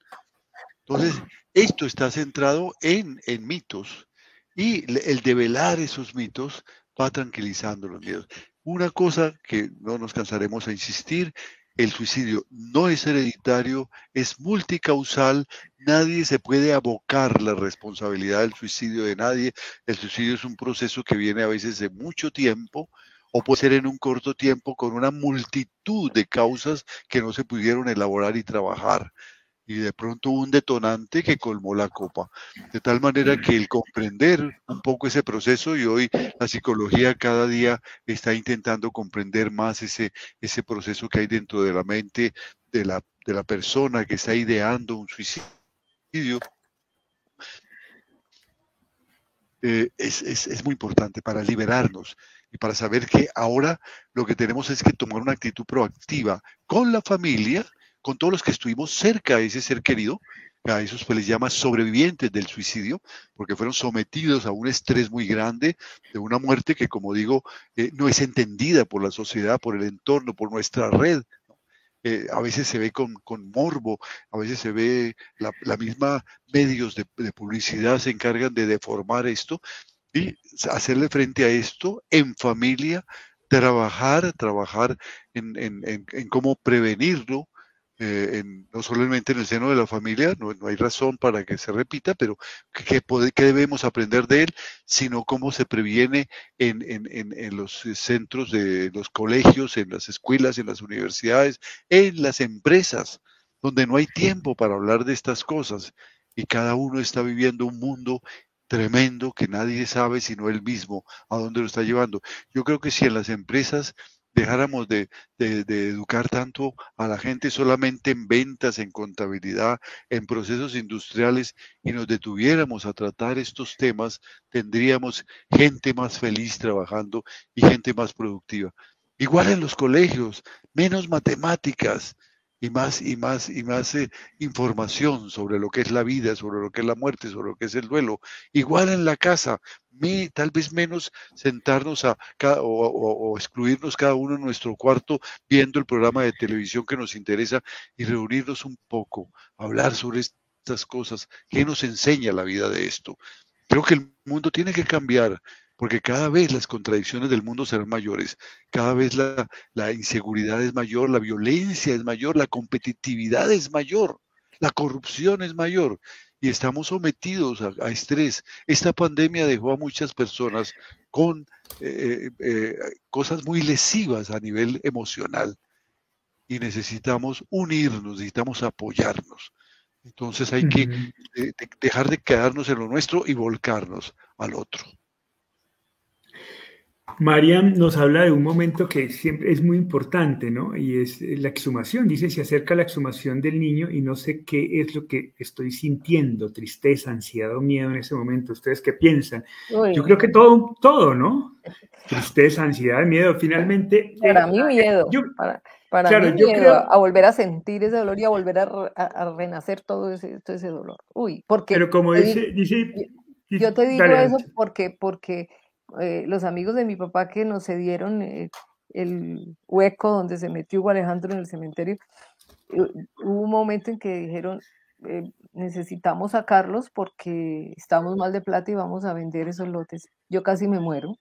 Entonces, esto está centrado en, en mitos y el develar esos mitos va tranquilizando los miedos. Una cosa que no nos cansaremos a insistir, el suicidio no es hereditario, es multicausal, nadie se puede abocar la responsabilidad del suicidio de nadie. El suicidio es un proceso que viene a veces de mucho tiempo o puede ser en un corto tiempo con una multitud de causas que no se pudieron elaborar y trabajar y de pronto un detonante que colmó la copa. De tal manera que el comprender un poco ese proceso y hoy la psicología cada día está intentando comprender más ese, ese proceso que hay dentro de la mente de la, de la persona que está ideando un suicidio. Eh, es, es, es muy importante para liberarnos y para saber que ahora lo que tenemos es que tomar una actitud proactiva con la familia, con todos los que estuvimos cerca de ese ser querido, a esos se les llama sobrevivientes del suicidio, porque fueron sometidos a un estrés muy grande de una muerte que, como digo, eh, no es entendida por la sociedad, por el entorno, por nuestra red. Eh, a veces se ve con, morbo, a veces se ve la, misma medios de, publicidad se encargan de deformar esto y hacerle frente a esto en familia, trabajar, trabajar en, en cómo prevenirlo, eh, no solamente en el seno de la familia, no, hay razón para que se repita, pero ¿qué, debemos aprender de él? Sino cómo se previene en, en, los centros de los colegios, en las escuelas, en las universidades, en las empresas, donde no hay tiempo para hablar de estas cosas y cada uno está viviendo un mundo tremendo que nadie sabe sino él mismo a dónde lo está llevando. Yo creo que si en las empresas dejáramos de, educar tanto a la gente solamente en ventas, en contabilidad, en procesos industriales y nos detuviéramos a tratar estos temas, tendríamos gente más feliz trabajando y gente más productiva. Igual en los colegios, menos matemáticas, y más y más y más eh, información sobre lo que es la vida, sobre lo que es la muerte, sobre lo que es el duelo. Igual en la casa, tal vez menos sentarnos a o, excluirnos cada uno en nuestro cuarto viendo el programa de televisión que nos interesa y reunirnos un poco, hablar sobre estas cosas. ¿Qué nos enseña la vida de esto? Creo que el mundo tiene que cambiar porque cada vez las contradicciones del mundo serán mayores, cada vez la, inseguridad es mayor, la violencia es mayor, la competitividad es mayor, la corrupción es mayor y estamos sometidos a, estrés. Esta pandemia dejó a muchas personas con eh, eh, eh, cosas muy lesivas a nivel emocional y necesitamos unirnos, necesitamos apoyarnos. Entonces hay que dejar de quedarnos en lo nuestro y volcarnos al otro. Mariam nos habla de un momento que siempre es muy importante, ¿no? Y es la exhumación. Dice, se acerca la exhumación del niño y no sé qué es lo que estoy sintiendo, tristeza, ansiedad o miedo en ese momento. ¿Ustedes qué piensan? Yo creo que todo, todo, ¿no? Tristeza, ansiedad, miedo. Finalmente... Para mí miedo. para, para mí miedo a volver a sentir ese dolor y a volver a, renacer todo ese, todo ese dolor. Uy, porque... Pero como dice... dice yo te digo eso porque... porque eh, los amigos de mi papá que nos cedieron eh, el hueco donde se metió Hugo Alejandro en el cementerio, eh, hubo un momento en que dijeron, necesitamos sacarlos porque estamos mal de plata y vamos a vender esos lotes. Yo casi me muero.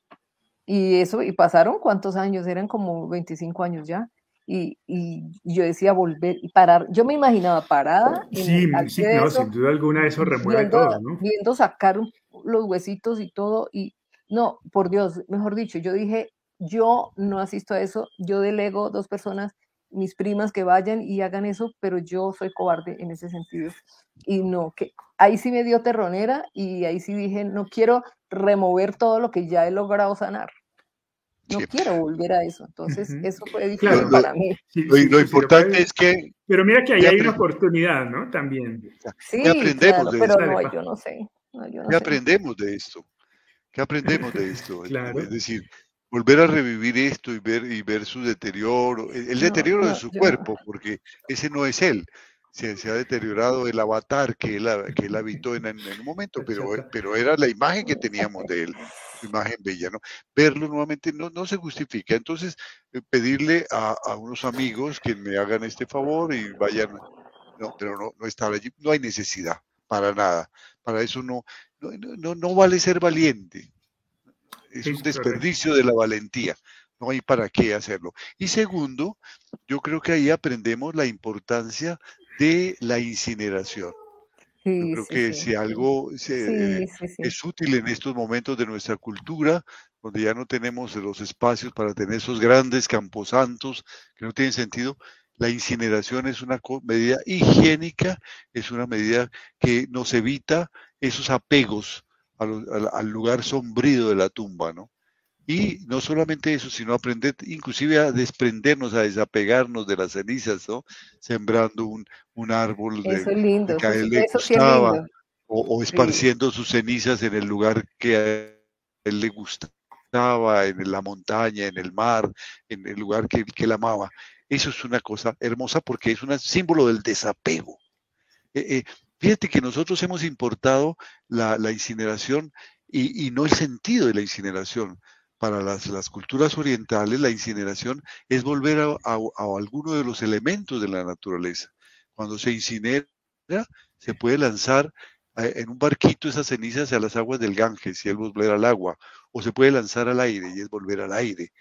Y eso, y pasaron cuántos años, eran como 25 años ya. Y, y, yo decía volver y parar. Yo me imaginaba parada. sí, sí no, sin duda alguna eso remueve todo, ¿no? Viendo sacar los huesitos y todo, y, no, por Dios, mejor dicho, yo dije, yo no asisto a eso, yo delego dos personas, mis primas que vayan y hagan eso, pero yo soy cobarde en ese sentido. Y no, que ahí sí me dio terronera y ahí sí dije, no quiero remover todo lo que ya he logrado sanar. No quiero volver a eso. Entonces, eso fue difícil para mí. lo, importante es que... Pero mira que ahí hay una oportunidad, ¿no? También. Sí, aprendemos de pero no, yo no sé. aprendemos de esto? ¿Qué aprendemos de esto? Es decir, volver a revivir esto y ver, y ver su deterioro, el, deterioro de su cuerpo, porque ese no es él. Se, ha deteriorado el avatar que él, que él habitó en, un momento, pero, pero era la imagen que teníamos de él, su imagen bella, ¿no? Verlo nuevamente no, no se justifica. Entonces, eh, pedirle a, a, unos amigos que me hagan este favor y vayan, no, pero no, no estar allí, no hay necesidad, para nada. Para eso no, no, no, vale ser valiente. Es un desperdicio de la valentía. No hay para qué hacerlo. Y segundo, yo creo que ahí aprendemos la importancia de la incineración. yo creo que si algo es útil en estos momentos de nuestra cultura, donde ya no tenemos los espacios para tener esos grandes camposantos que no tienen sentido, la incineración es una medida higiénica, es una medida que nos evita esos apegos al, lugar sombrío de la tumba, ¿no? Y no solamente eso, sino aprender inclusive a desprendernos, a desapegarnos de las cenizas, ¿no? Sembrando un, árbol de, que a él le gustaba, o, esparciendo sus cenizas en el lugar que a él le gustaba, en la montaña, en el mar, en el lugar que, que él amaba. Eso es una cosa hermosa porque es un símbolo del desapego. Eh, eh, fíjate que nosotros hemos importado la, incineración y, no el sentido de la incineración. Para las, culturas orientales, la incineración es volver a, alguno de los elementos de la naturaleza. Cuando se incinera, se puede lanzar eh, en un barquito esas cenizas a las aguas del Ganges y es volver al agua, o se puede lanzar al aire y es volver al aire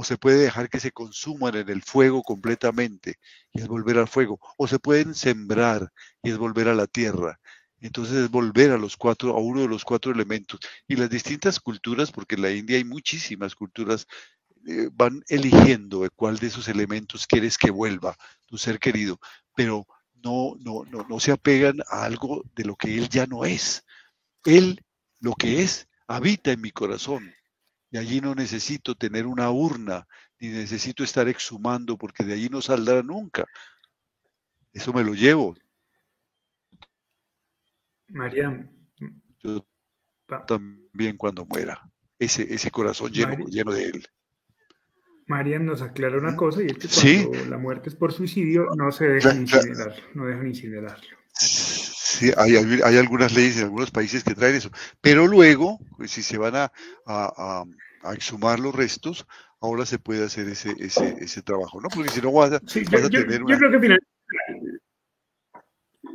o se puede dejar que se consuman en el fuego completamente y es volver al fuego, o se pueden sembrar y es volver a la tierra. Entonces es volver a los cuatro, a uno de los cuatro elementos. Y las distintas culturas, porque en la India hay muchísimas culturas, eh, van eligiendo cuál de esos elementos quieres que vuelva tu ser querido, pero no, no, no, no se apegan a algo de lo que él ya no es. Él, lo que es, habita en mi corazón y allí no necesito tener una urna, ni necesito estar exhumando, porque de allí no saldrá nunca. Eso me lo llevo. María. Yo también cuando muera. Ese, ese corazón lleno, lleno de él. María nos aclara una cosa y es que cuando la muerte es por suicidio no se deja incinerar, no dejan incinerarlo. Sí, hay, hay, algunas leyes en algunos países que traen eso, pero luego, pues, si se van a, a, exhumar los restos, ahora se puede hacer ese, ese, ese trabajo, ¿no? Porque si no vas a, yo, tener una... Yo creo que final,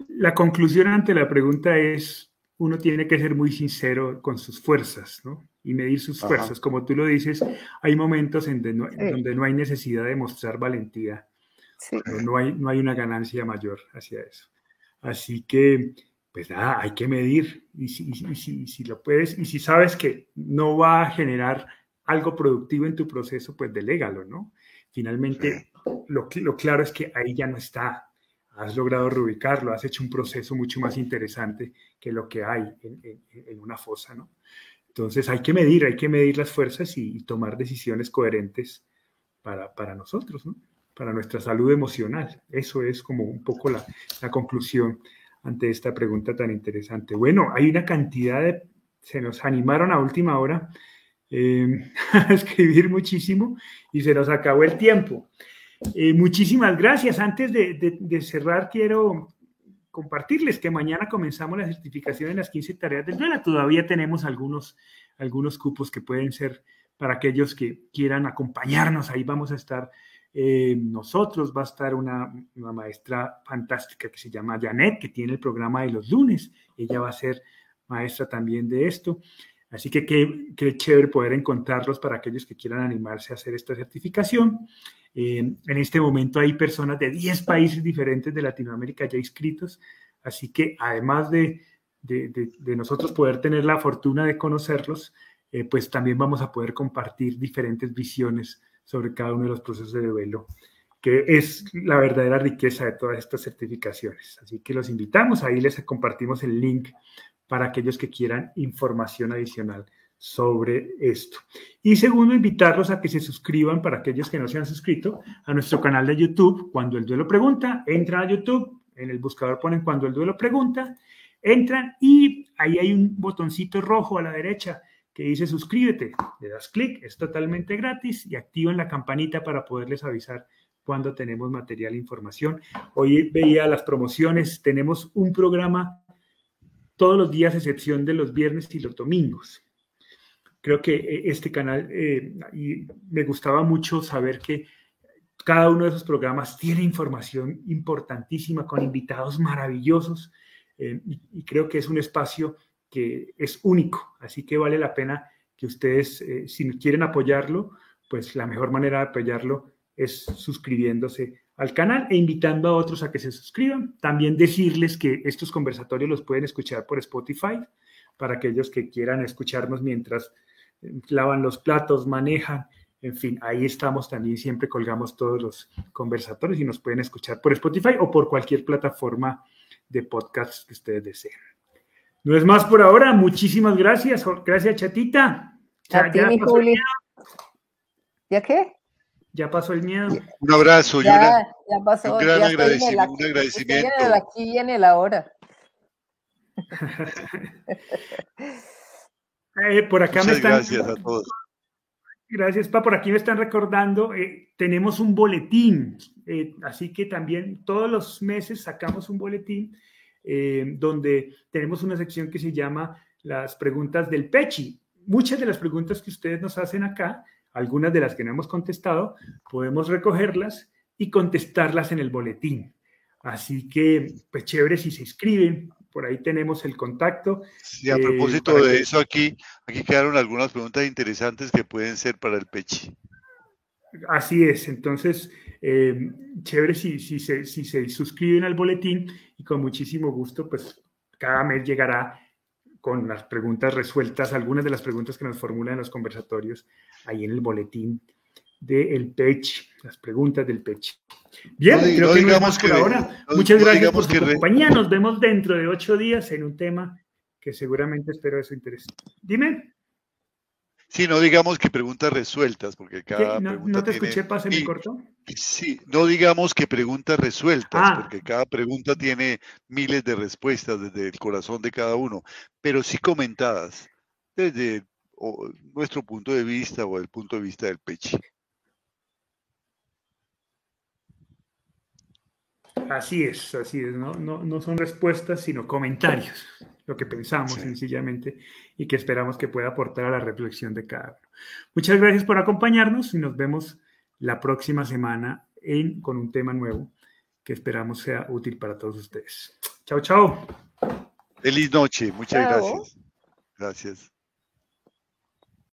la conclusión ante la pregunta es, uno tiene que ser muy sincero con sus fuerzas, ¿no? Y medir sus fuerzas. Como tú lo dices, hay momentos en donde no hay necesidad de mostrar valentía. No, hay, no hay una ganancia mayor hacia eso. Así que, pues nada, hay que medir. Y si, si, lo puedes, y si sabes que no va a generar algo productivo en tu proceso, pues delégalo, ¿no? Finalmente, lo, lo claro es que ahí ya no está. Has logrado reubicarlo, has hecho un proceso mucho más interesante que lo que hay en, en, una fosa, ¿no? Entonces hay que medir, hay que medir las fuerzas y, tomar decisiones coherentes para, para nosotros, ¿no? Para nuestra salud emocional. Eso es como un poco la, la conclusión ante esta pregunta tan interesante. Bueno, hay una cantidad de... Se nos animaron a última hora eh, a escribir muchísimo y se nos acabó el tiempo. Eh, muchísimas gracias. Antes de, de, cerrar, quiero compartirles que mañana comenzamos la certificación en las 15 tareas del duelo. Todavía tenemos algunos, algunos cupos que pueden ser para aquellos que quieran acompañarnos. Ahí vamos a estar eh, nosotros, va a estar una, maestra fantástica que se llama Janet, que tiene el programa de los lunes. Ella va a ser maestra también de esto. Así que qué, qué chévere poder encontrarlos para aquellos que quieran animarse a hacer esta certificación. Eh, en este momento hay personas de 10 países diferentes de Latinoamérica ya inscritos, así que además de, nosotros poder tener la fortuna de conocerlos, eh, pues también vamos a poder compartir diferentes visiones sobre cada uno de los procesos de duelo, que es la verdadera riqueza de todas estas certificaciones. Así que los invitamos, ahí les compartimos el link para aquellos que quieran información adicional sobre esto. Y segundo, invitarlos a que se suscriban para aquellos que no se han suscrito a nuestro canal de YouTube. Cuando el duelo pregunta, entran a YouTube, en el buscador ponen cuando el duelo pregunta, entran y ahí hay un botoncito rojo a la derecha que dice suscríbete, le das clic, es totalmente gratis y activan la campanita para poderles avisar cuando tenemos material e información. Hoy veía las promociones, tenemos un programa todos los días, excepción de los viernes y los domingos. Creo que eh, este canal, eh, y me gustaba mucho saber que cada uno de esos programas tiene información importantísima con invitados maravillosos eh, y creo que es un espacio que es único, así que vale la pena que ustedes, eh, si quieren apoyarlo, pues la mejor manera de apoyarlo es suscribiéndose al canal e invitando a otros a que se suscriban. También decirles que estos conversatorios los pueden escuchar por Spotify para aquellos que quieran escucharnos mientras eh, lavan los platos, manejan, en fin, ahí estamos también, siempre colgamos todos los conversatorios y nos pueden escuchar por Spotify o por cualquier plataforma de podcast que ustedes deseen. No es más por ahora. Muchísimas gracias. Gracias, Chatita. Ya, ya, Juli. ¿Ya qué? Ya pasó el miedo. Un abrazo ya, ya pasó, un gran agradecimiento. Un agradecimiento. En el aquí y en el ahora. eh, por acá me están. Gracias a todos. Gracias, Pa. Por aquí me están recordando, eh, tenemos un boletín, eh, así que también todos los meses sacamos un boletín eh, donde tenemos una sección que se llama las preguntas del Pechi. Muchas de las preguntas que ustedes nos hacen acá, algunas de las que no hemos contestado, podemos recogerlas y contestarlas en el boletín. Así que, pues chévere si se inscriben. Por ahí tenemos el contacto. Sí, a propósito eh, de eso, aquí, aquí quedaron algunas preguntas interesantes que pueden ser para el Pechi. Así es, entonces, eh, chévere si, si, se, si se suscriben al boletín y con muchísimo gusto, pues cada mes llegará con las preguntas resueltas, algunas de las preguntas que nos formulan los conversatorios ahí en el boletín del PECH, las preguntas del PECH. Bien, creo que digamos que, por ahora. Muchas gracias por su compañía. Nos vemos dentro de ocho días en un tema que seguramente espero de su interés. Dime. Sí, no digamos que preguntas resueltas, porque cada no, pregunta ¿No te escuché, pase mi corto? Sí, no digamos que preguntas resueltas, ah. porque cada pregunta tiene miles de respuestas desde el corazón de cada uno, pero sí comentadas desde nuestro punto de vista o el punto de vista del Pechi. Así es, así es, ¿no? No, no son respuestas, sino comentarios lo que pensamos sencillamente y que esperamos que pueda aportar a la reflexión de cada uno. Muchas gracias por acompañarnos y nos vemos la próxima semana en, con un tema nuevo que esperamos sea útil para todos ustedes. Chao, chao. Feliz noche, muchas gracias. Gracias.